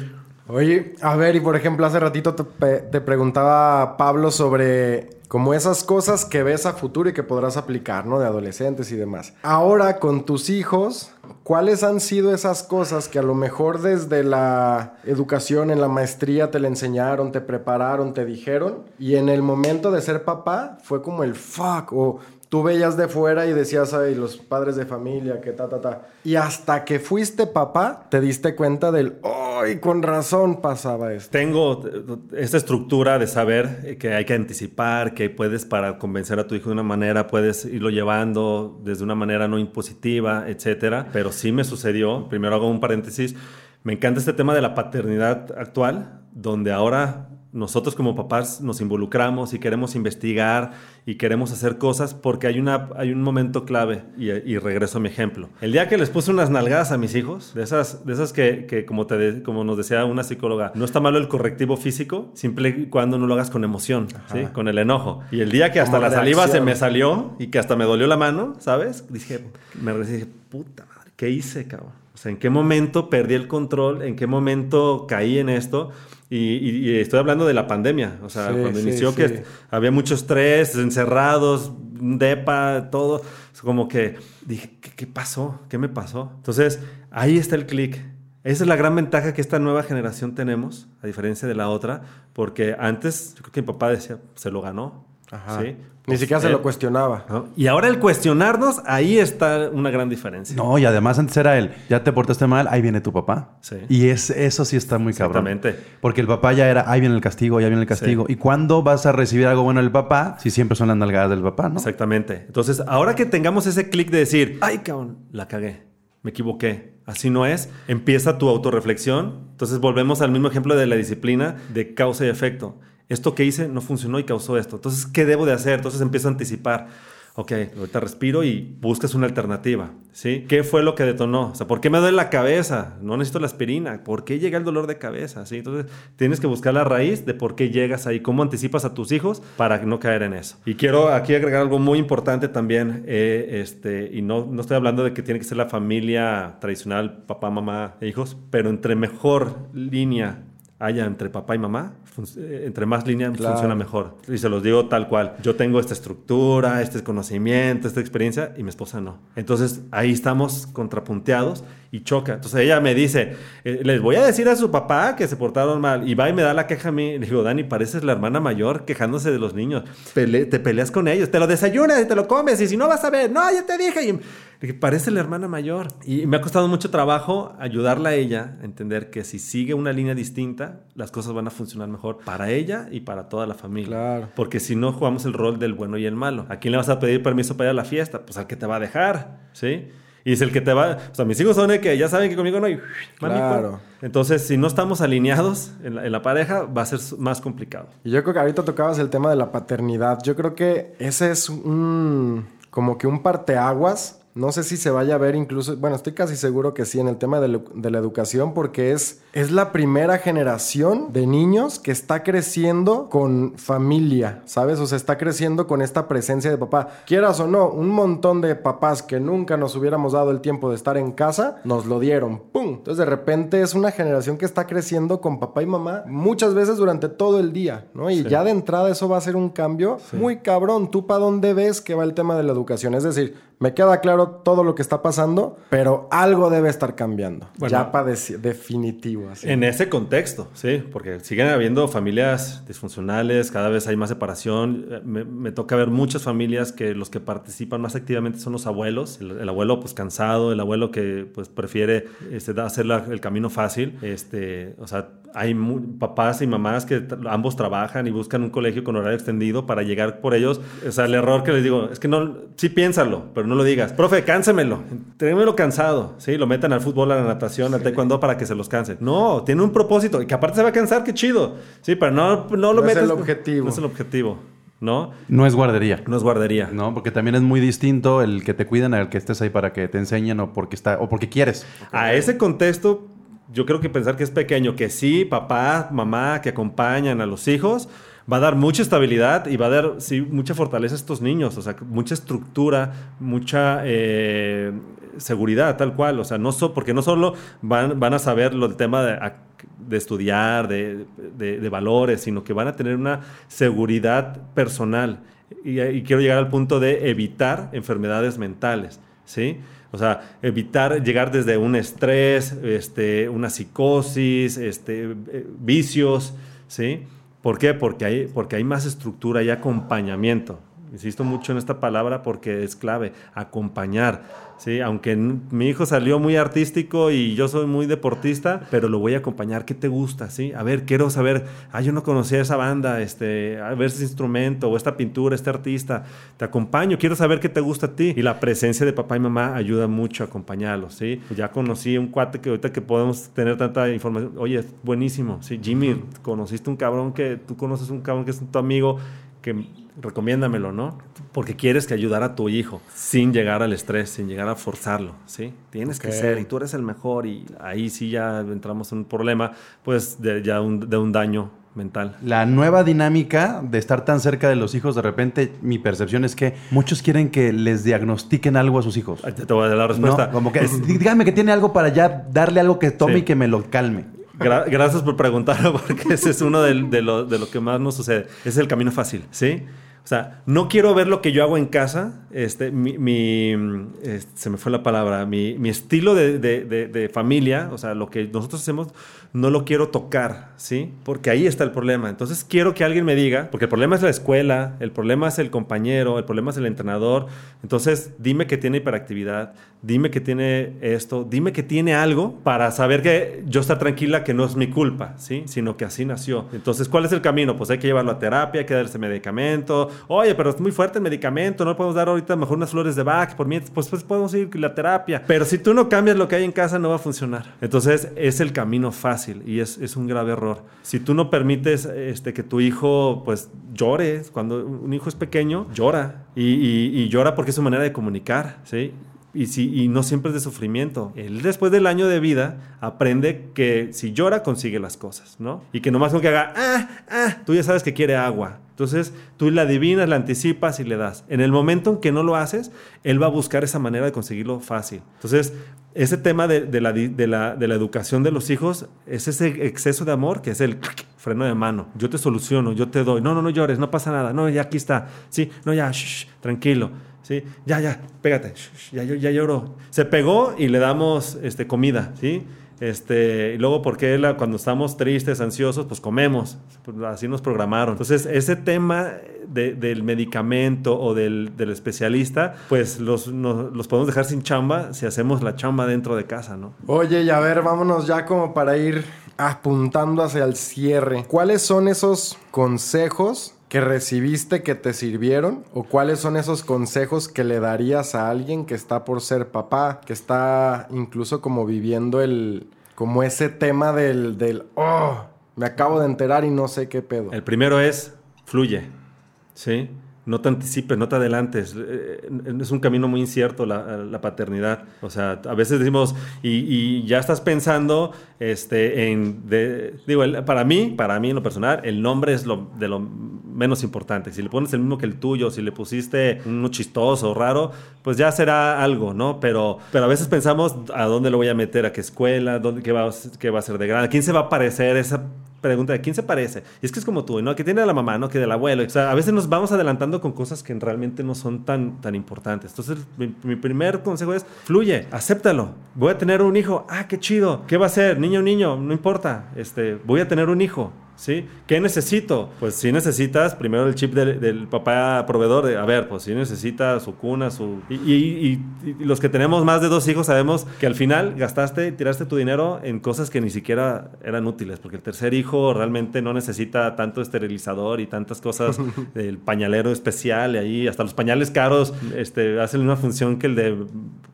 Oye, a ver, y por ejemplo, hace ratito te, preguntaba Pablo sobre como esas cosas que ves a futuro y que podrás aplicar, ¿no? De adolescentes y demás. Ahora, con tus hijos, ¿cuáles han sido esas cosas que a lo mejor desde la educación, en la maestría, te le enseñaron, te prepararon, te dijeron? Y en el momento de ser papá, fue como el fuck, o tú veías de fuera y decías, ay, los padres de familia, que ta, ta, ta. Y hasta que fuiste papá, te diste cuenta del, ay, con razón pasaba esto. Tengo esta estructura de saber que hay que anticipar, que puedes para convencer a tu hijo de una manera, puedes irlo llevando desde una manera no impositiva, etcétera. Pero sí me sucedió, primero hago un paréntesis, me encanta este tema de la paternidad actual, donde ahora nosotros como papás nos involucramos y queremos investigar y queremos hacer cosas porque hay, una, hay un momento clave y, y regreso a mi ejemplo. El día que les puse unas nalgadas a mis hijos, de esas, de esas que, que como, te de- como nos decía una psicóloga, no está malo el correctivo físico, siempre y cuando no lo hagas con emoción, ¿sí? con el enojo. Y el día que hasta Como la saliva se reacción. me salió y que hasta me dolió la mano, ¿sabes? Dije, me dije, puta madre, ¿qué hice, cabrón? O sea, ¿en qué momento perdí el control? ¿En qué momento caí en esto? Y, y- y estoy hablando de la pandemia, o sea, Sí, cuando sí, inició sí. que había mucho estrés, encerrados, depa, todo, es como que dije, ¿qué, qué pasó? ¿Qué me pasó? Entonces, ahí está el clic. Esa es la gran ventaja que esta nueva generación tenemos, a diferencia de la otra, porque antes, yo creo que mi papá decía, se lo ganó. Ajá. ¿sí? Ni Pues, siquiera se él- lo cuestionaba. ¿no? Y ahora el cuestionarnos, ahí está una gran diferencia. No, y además antes era él, ya te portaste mal, ahí viene tu papá. Sí. Y es, eso sí está muy cabrón. Exactamente. Porque el papá ya era, ahí viene el castigo, ya viene el castigo. ¿Y cuándo vas a recibir algo bueno del papá? Si siempre son las nalgadas del papá, ¿no? Exactamente. Entonces, ahora que tengamos ese clic de decir, ay, cabrón, la cagué, me equivoqué, así no es, empieza tu autorreflexión. Entonces, volvemos al mismo ejemplo de la disciplina de causa y efecto. Esto que hice no funcionó y causó esto. Entonces, ¿qué debo de hacer? Entonces, empiezo a anticipar. Ok, ahorita respiro y buscas una alternativa, ¿sí? ¿Qué fue lo que detonó? O sea, ¿por qué me duele la cabeza? No necesito la aspirina. ¿Por qué llega el dolor de cabeza? ¿Sí? Entonces, tienes que buscar la raíz de por qué llegas ahí, cómo anticipas a tus hijos para no caer en eso. Y quiero aquí agregar algo muy importante también, eh, este, y no, no estoy hablando de que tiene que ser la familia tradicional, papá, mamá e hijos, pero entre mejor línea haya entre papá y mamá, eh, entre más línea Claro. funciona mejor. Y se los digo tal cual. Yo tengo esta estructura, este conocimiento, esta experiencia y mi esposa no. Entonces ahí estamos contrapunteados y choca. Entonces ella me dice, eh, les voy a decir a su papá que se portaron mal y va y me da la queja a mí. Le digo, Dani, pareces la hermana mayor quejándose de los niños. Pele- te peleas con ellos, te lo desayunas y te lo comes y si no vas a ver, no, ya te dije. Y, dije, parece la hermana mayor. Y me ha costado mucho trabajo ayudarla a ella a entender que si sigue una línea distinta, las cosas van a funcionar mejor para ella y para toda la familia. Claro. Porque si no jugamos el rol del bueno y el malo. ¿A quién le vas a pedir permiso para ir a la fiesta? Pues al que te va a dejar, ¿sí? Y es el que te va... O sea, mis hijos son de que ya saben que conmigo no hay... Claro. Entonces, si no estamos alineados en la, en la pareja, va a ser más complicado. Y yo creo que ahorita tocabas el tema de la paternidad. Yo creo que ese es un como que un parteaguas. No sé si se vaya a ver incluso, bueno, estoy casi seguro que sí en el tema de, la- de la educación porque es, es la primera generación de niños que está creciendo con familia, ¿sabes? O sea, está creciendo con esta presencia de papá. Quieras o no, un montón de papás que nunca nos hubiéramos dado el tiempo de estar en casa, nos lo dieron. ¡Pum! Entonces de repente es una generación que está creciendo con papá y mamá muchas veces durante todo el día, ¿no? Y ya de entrada eso va a ser un cambio muy cabrón. ¿Tú para dónde ves que va el tema de la educación? Es decir, me queda claro todo lo que está pasando, pero algo debe estar cambiando. Bueno. ya para definitivo. Así. En ese contexto, sí, porque siguen habiendo familias disfuncionales, cada vez hay más separación. Eh, Me, me toca ver muchas familias que los que participan más activamente son los abuelos. El, el abuelo, pues cansado, el abuelo que pues prefiere este, hacer la- el camino fácil. Este, o sea, hay papás y mamás que ambos trabajan y buscan un colegio con horario extendido para llegar por ellos. O sea, el error que les digo es que no, sí piénsalo, pero no lo digas. Profe, cánsemelo, trémelo cansado, ¿sí? Lo metan al fútbol, a la natación, al taekwondo para que se los canse. No, tiene un propósito y que aparte se va a cansar, qué chido. Sí, pero no, no lo No es metas. el objetivo. No es el objetivo, ¿no? No es guardería. No es guardería. No, porque también es muy distinto el que te cuiden al que estés ahí para que te enseñen o porque está o porque quieres. A ese contexto, yo creo que pensar que es pequeño, que sí, papá, mamá, que acompañan a los hijos, va a dar mucha estabilidad y va a dar, sí, mucha fortaleza a estos niños, o sea, mucha estructura, mucha eh, seguridad, tal cual, o sea, no so, porque no solo van, van a saber lo del tema de, de estudiar, de, de- de valores, sino que van a tener una seguridad personal. Y, y quiero llegar al punto de evitar enfermedades mentales, ¿sí? O sea, evitar llegar desde un estrés, este, una psicosis, este, eh, vicios, ¿sí? ¿Por qué? Porque hay, porque hay más estructura y acompañamiento. Insisto mucho en esta palabra porque es clave, acompañar. ¿Sí? Aunque mi hijo salió muy artístico y yo soy muy deportista, pero lo voy a acompañar. ¿Qué te gusta? ¿sí? A ver, quiero saber, ah, yo no conocía esa banda, este, a ver ese instrumento o esta pintura, este artista. Te acompaño, quiero saber qué te gusta a ti. Y la presencia de papá y mamá ayuda mucho a acompañarlos. ¿sí? Ya conocí un cuate que ahorita que podemos tener tanta información, oye, buenísimo. ¿sí? Jimmy, conociste un cabrón que tú conoces un cabrón que es tu amigo que recomiéndamelo, ¿no? Porque quieres que ayudar a tu hijo sin llegar al estrés, sin llegar a forzarlo, ¿sí? Tienes que Ok. ser y tú eres el mejor y ahí sí ya entramos en un problema, pues de, ya un, de un daño mental. La nueva dinámica de estar tan cerca de los hijos, de repente mi percepción es que muchos quieren que les diagnostiquen algo a sus hijos. Te voy a dar la respuesta. No, como que dígame que tiene algo para ya darle algo que tome Sí. y que me lo calme. Gra- gracias por preguntar, porque ese es uno del- de, lo, de lo que más nos sucede. Es el camino fácil, ¿sí? O sea, no quiero ver lo que yo hago en casa. Este, mi, mi, se me fue la palabra. Mi, mi estilo de, de- de- de familia, o sea, lo que nosotros hacemos, no lo quiero tocar, ¿sí? Porque ahí está el problema. Entonces quiero que alguien me diga, porque el problema es la escuela, el problema es el compañero, el problema es el entrenador. Entonces, dime que tiene hiperactividad, dime que tiene esto, dime que tiene algo para saber que yo estar tranquila que no es mi culpa, ¿sí? Sino que así nació. Entonces, ¿cuál es el camino? Pues hay que llevarlo a terapia, hay que darse medicamento. Oye, pero es muy fuerte el medicamento, no podemos dar ahorita mejor unas flores de Bach, por mientras, pues, pues podemos ir a la terapia. Pero si tú no cambias lo que hay en casa, no va a funcionar. Entonces, es el camino fácil y es, es un grave error. Si tú no permites este, que tu hijo, pues, llore, cuando un hijo es pequeño, llora. Y, y- y llora porque es su manera de comunicar, ¿sí? Y, si, y no siempre es de sufrimiento. Él después del año de vida aprende que si llora consigue las cosas, ¿no? Y que nomás con que haga, ah, ah, tú ya sabes que quiere agua. Entonces tú la adivinas, la anticipas y le das. En el momento en que no lo haces, él va a buscar esa manera de conseguirlo fácil. Entonces, ese tema de, de la, de la- de la educación de los hijos es ese exceso de amor que es el freno de mano. Yo te soluciono, yo te doy. No, no, no llores, no pasa nada. No, ya aquí está. Sí, no, ya, shh, tranquilo. ¿Sí? Ya, ya, pégate, shh, ya, ya lloró. Se pegó y le damos este, comida, ¿sí? Este, y luego, porque cuando estamos tristes, ansiosos, pues comemos. Pues, así nos programaron. Entonces, ese tema de- del medicamento o del, especialista, pues los, los podemos dejar sin chamba si hacemos la chamba dentro de casa, ¿no? Oye, y a ver, vámonos ya como para ir apuntando hacia el cierre. ¿Cuáles son esos consejos que recibiste que te sirvieron? ¿O cuáles son esos consejos que le darías a alguien que está por ser papá, que está incluso como viviendo el, como ese tema del, del, oh, me acabo de enterar y no sé qué pedo? El primero es, fluye, ¿sí? No te anticipes, no te adelantes. Eh, Es un camino muy incierto la, la paternidad. O sea, a veces decimos, y, ya estás pensando este, en... digo, para mí, para mí en lo personal, el nombre es lo, de lo menos importante. Si le pones el mismo que el tuyo, si le pusiste uno chistoso raro, pues ya será algo, ¿no? Pero, pero a veces pensamos, ¿a dónde lo voy a meter? ¿A qué escuela? ¿Dónde, qué, va, qué va a ser de grande? ¿A quién se va a parecer esa pregunta de quién se parece. Y es que es como tú, ¿no? Que tiene a la mamá, ¿no? Que del abuelo. O sea, a veces nos vamos adelantando con cosas que realmente no son tan, tan importantes. Entonces, mi, mi primer consejo es, fluye, acéptalo. Voy a tener un hijo. Ah, qué chido. ¿Qué va a ser? Niño, niño, no importa. Este, voy a tener un hijo. ¿Sí? ¿Qué necesito? Pues si necesitas primero el chip del, del papá proveedor de, a ver, pues si necesita su cuna, su... Y, y- y- y los que tenemos más de dos hijos sabemos que al final gastaste, tiraste tu dinero en cosas que ni siquiera eran útiles, porque el tercer hijo realmente no necesita tanto esterilizador y tantas cosas, el pañalero especial y ahí, hasta los pañales caros este, hacen una función que el de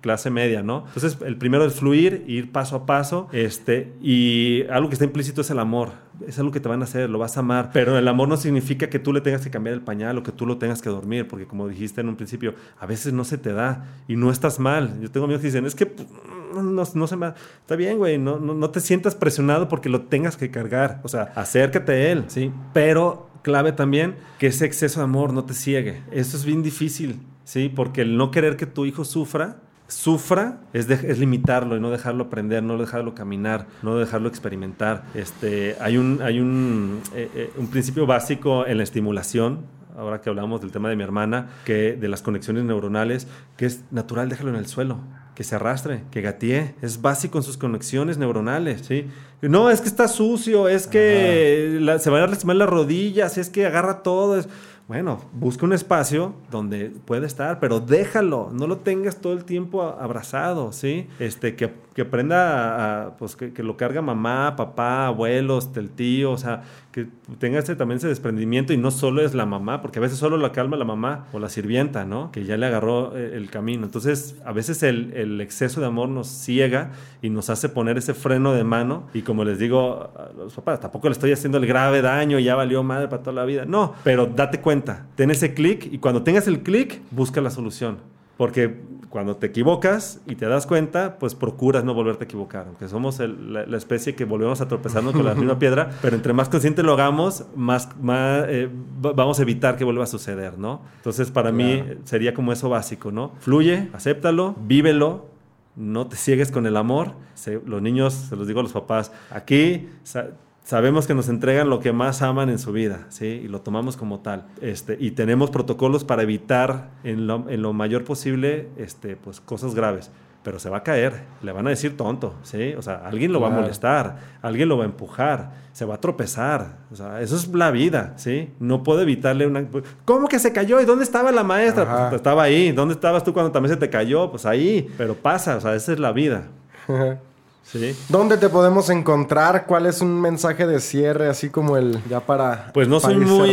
clase media, ¿no? Entonces, el primero es fluir, ir paso a paso, este, y algo que está implícito es el amor es algo que te van a hacer, lo vas a amar, pero el amor no significa que tú le tengas que cambiar el pañal o que tú lo tengas que dormir, porque como dijiste en un principio, a veces no se te da y no estás mal. Yo tengo amigos que dicen, es que pues, no, no- no se me da". Está bien, güey, no, no, no te sientas presionado porque lo tengas que cargar, o sea, acércate a él, ¿sí? Pero clave también que ese exceso de amor no te ciegue. Eso es bien difícil, ¿sí? Porque el no querer que tu hijo sufra sufra es, de- es limitarlo y no dejarlo aprender, no dejarlo caminar, no dejarlo experimentar. Este, hay un, hay un, eh, eh, un principio básico en la estimulación, ahora que hablamos del tema de mi hermana, que de las conexiones neuronales, que es natural, déjalo en el suelo. Que se arrastre, que gatee, es básico en sus conexiones neuronales, ¿sí? No, es que está sucio, es que la- se van a lastimar las rodillas, es que agarra todo. es- Bueno, busca un espacio donde puede estar, pero déjalo, no lo tengas todo el tiempo abrazado, ¿sí? Este, que, que aprenda, a- a, pues que, que lo carga mamá, papá, abuelos, el tío, o sea, que tenga ese, también ese desprendimiento y no solo es la mamá, porque a veces solo la calma la mamá o la sirvienta, ¿no? Que ya le agarró eh, el camino. Entonces, a veces el, el exceso de amor nos ciega y nos hace poner ese freno de mano y como les digo a los papás, tampoco le estoy haciendo el grave daño, ya valió madre para toda la vida. No, pero date cuenta, ten ese clic y cuando tengas el clic, busca la solución. Porque cuando te equivocas y te das cuenta, pues procuras no volverte a equivocar. Aunque somos el- la, la especie que volvemos a tropezarnos con la misma piedra, pero entre más consciente lo hagamos, más, más eh, va- vamos a evitar que vuelva a suceder, ¿no? Entonces, para mí sería como eso básico, ¿no? Fluye, acéptalo, vívelo, no te ciegues con el amor. Se- los niños, se los digo a los papás, aquí sa- sabemos que nos entregan lo que más aman en su vida, ¿sí? Y lo tomamos como tal. Este, y tenemos protocolos para evitar en lo, en lo mayor posible este, pues, cosas graves. Pero se va a caer, le van a decir tonto, ¿sí? O sea, alguien lo va a Claro. molestar, alguien lo va a empujar, se va a tropezar. O sea, eso es la vida, ¿sí? No puedo evitarle una... ¿Cómo que se cayó? ¿Y dónde estaba la maestra? Pues estaba ahí. ¿Dónde estabas tú cuando también se te cayó? Pues ahí. Pero pasa, o sea, esa es la vida. ¿Sí? ¿Dónde te podemos encontrar? ¿Cuál es un mensaje de cierre así como el ya para Pues no soy muy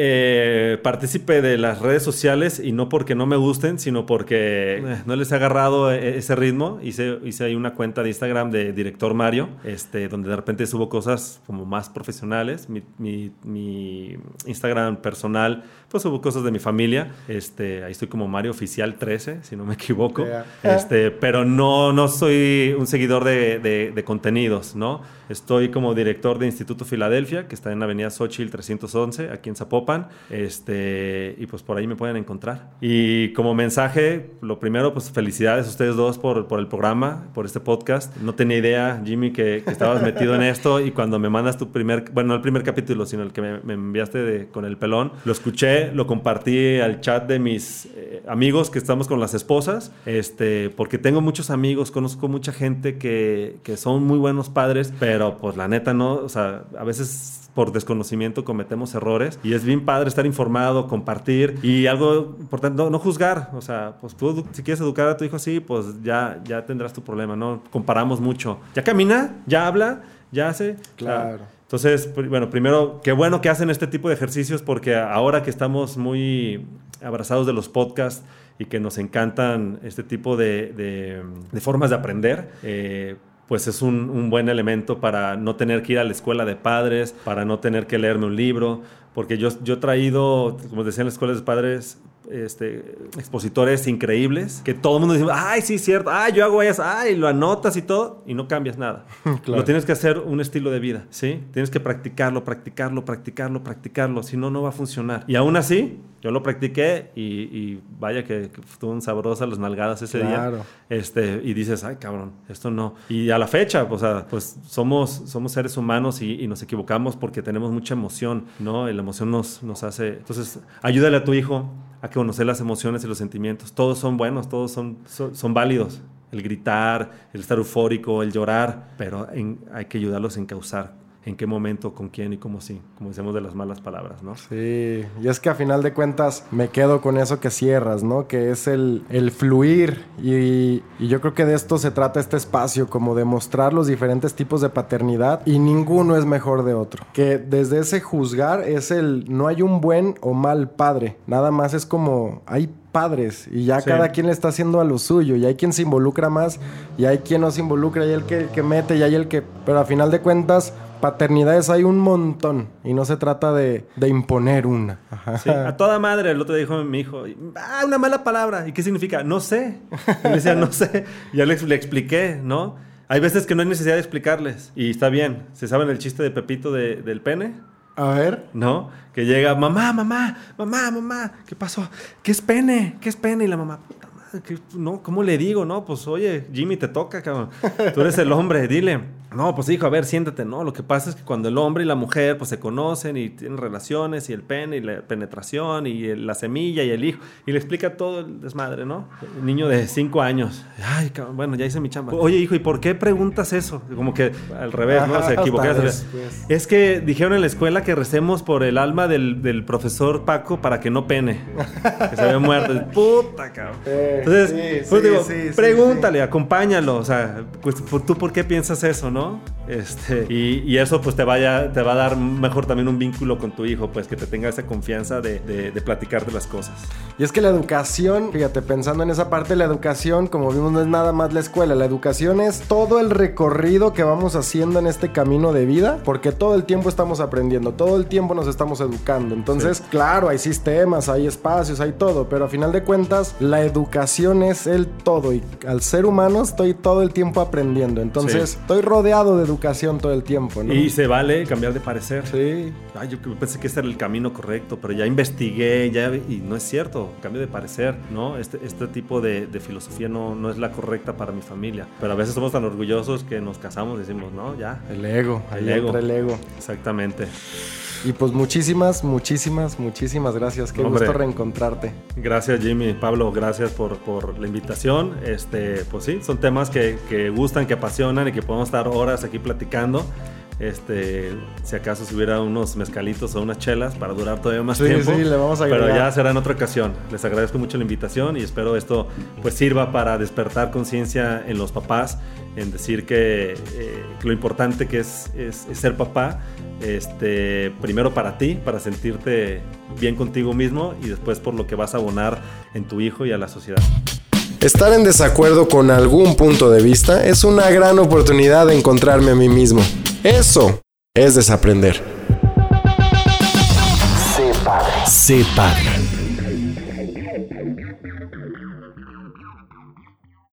eh, partícipe de las redes sociales y no porque no me gusten, sino porque eh, no les he agarrado eh, ese ritmo. Hice, hice ahí una cuenta de Instagram de Director Mario, este, donde de repente subo cosas como más profesionales. Mi, mi- mi Instagram personal, pues subo cosas de mi familia. Este, ahí estoy como Mario Oficial 13, si no me equivoco. Este, pero no, no soy un seguidor de, de- de contenidos, ¿no? Estoy como director de Instituto Filadelfia, que está en avenida Xochitl 311, aquí en Zapopan, este, y pues por ahí me pueden encontrar. Y como mensaje, lo primero, pues felicidades a ustedes dos por, por el programa, por este podcast. No tenía idea, Jimmy, que, que estabas metido en esto, y cuando me mandas tu primer, bueno, no el primer capítulo, sino el que me, me enviaste de- con el pelón, lo escuché, lo compartí al chat de mis eh, amigos que estamos con las esposas, este, porque tengo muchos amigos, conozco mucha gente que, que son muy buenos padres, pero pues la neta no, o sea, a veces por desconocimiento cometemos errores y es bien padre estar informado, compartir y algo importante, no, no juzgar, o sea, pues tú si quieres educar a tu hijo así, pues ya, ya tendrás tu problema, ¿no? Comparamos mucho. Ya camina, ya habla, ya hace. Claro. Entonces, bueno, primero, qué bueno que hacen este tipo de ejercicios porque ahora que estamos muy abrazados de los podcasts y que nos encantan este tipo de, de- de formas de aprender, eh, pues es un, un buen elemento para no tener que ir a la escuela de padres, para no tener que leerme un libro, porque yo, yo he traído, como decía en las escuelas de padres, este, expositores increíbles, que todo el mundo dice, ay, sí, cierto, ay, yo hago eso, ay, lo anotas y todo, y no cambias nada. Claro. Lo tienes que hacer un estilo de vida, ¿sí? Tienes que practicarlo, practicarlo, practicarlo, practicarlo, si no, no va a funcionar. Y aún así, yo lo practiqué y, y vaya que, que estuvo sabrosas las nalgadas ese Claro. día. Este, y dices, ay, cabrón, esto no. Y a la fecha, o sea, pues somos, somos seres humanos y, y nos equivocamos porque tenemos mucha emoción, ¿no? Y la emoción nos, nos hace... Entonces, ayúdale a tu hijo a conocer las emociones y los sentimientos. Todos son buenos, todos son, son, válidos. El gritar, el estar eufórico, el llorar, pero hay que ayudarlos a encauzar en qué momento, con quién y cómo sí, como decíamos de las malas palabras, ¿no? Sí, y es que a final de cuentas me quedo con eso que cierras, ¿no? Que es el, el fluir y, y yo creo que de esto se trata este espacio, como de mostrar los diferentes tipos de paternidad y ninguno es mejor de otro. Que desde ese juzgar es el, no hay un buen o mal padre, nada más es como, hay padres y ya Sí. cada quien le está haciendo a lo suyo y hay quien se involucra más y hay quien no se involucra y hay el que, que mete y hay el que... Pero a final de cuentas... Paternidades hay un montón y no se trata de, de imponer una. Ajá. Sí, a toda madre, el otro día dijo mi hijo, ah, una mala palabra. ¿Y qué significa? No sé. Y le decía, no sé. Ya le, le expliqué, ¿no? Hay veces que no hay necesidad de explicarles. Y está bien. ¿Se saben el chiste de Pepito de- del pene? A ver. ¿No? Que llega, mamá, mamá, mamá, mamá, ¿qué pasó? ¿Qué es pene? ¿Qué es pene? Y la mamá, puta madre. ¿qué- no, ¿cómo le digo? No, pues oye, Jimmy, te toca, cabrón. Tú eres el hombre, dile. No, pues hijo, a ver, siéntate. No, lo que pasa es que cuando el hombre y la mujer pues se conocen y tienen relaciones y el pene y la penetración y el- la semilla y el hijo y le explica todo el desmadre, ¿no? El niño de cinco años. Ay, cabrón, bueno, ya hice mi chamba. Oye, hijo, ¿y por qué preguntas eso? Como que al revés, ¿no? Se hasta después. Es que dijeron en la escuela que recemos por el alma del, del profesor Paco para que no pene. Que se había muerto. Puta, cabrón. Eh, Entonces, sí, pues sí, digo, sí, pregúntale, acompáñalo. O sea, pues, ¿por- ¿tú por qué piensas eso, no? Este, y, y eso pues te, vaya, te va a dar mejor también un vínculo con tu hijo, pues que te tenga esa confianza de, de, de platicarte las cosas. Y es que la educación, fíjate, pensando en esa parte, la educación, como vimos, no es nada más la escuela. La educación es todo el recorrido que vamos haciendo en este camino de vida, porque todo el tiempo estamos aprendiendo, todo el tiempo nos estamos educando. Entonces, claro, hay sistemas, hay espacios, hay todo, pero a final de cuentas, la educación es el todo. Y al ser humano estoy todo el tiempo aprendiendo. Entonces, Sí. estoy rodeado de educación todo el tiempo, ¿no? Y se vale cambiar de parecer. Sí. Ay, yo pensé que ese era el camino correcto, pero ya investigué, ya y no es cierto, cambio de parecer, ¿no? Este, este tipo de, de filosofía no, no es la correcta para mi familia. Pero a veces somos tan orgullosos que nos casamos y decimos, no, ya. El ego, El ahí ego. entra el ego. Exactamente. Y pues muchísimas, muchísimas, muchísimas gracias. Qué Hombre. gusto reencontrarte. Gracias Jimmy, Pablo, gracias por, por la invitación. Este, pues sí, son temas que, que gustan, que apasionan y que podemos estar horas aquí platicando. Este, si acaso si hubiera unos mezcalitos o unas chelas para durar todavía más Sí, tiempo. sí, le vamos a Pero ya será en otra ocasión. Les agradezco mucho la invitación y espero esto pues sirva para despertar conciencia en los papás, en decir que, eh, que lo importante que es, es- es ser papá, este, primero para ti, para sentirte bien contigo mismo y después por lo que vas a abonar en tu hijo y a la sociedad. Estar en desacuerdo con algún punto de vista es una gran oportunidad de encontrarme a mí mismo. Eso es desaprender. Sé padre.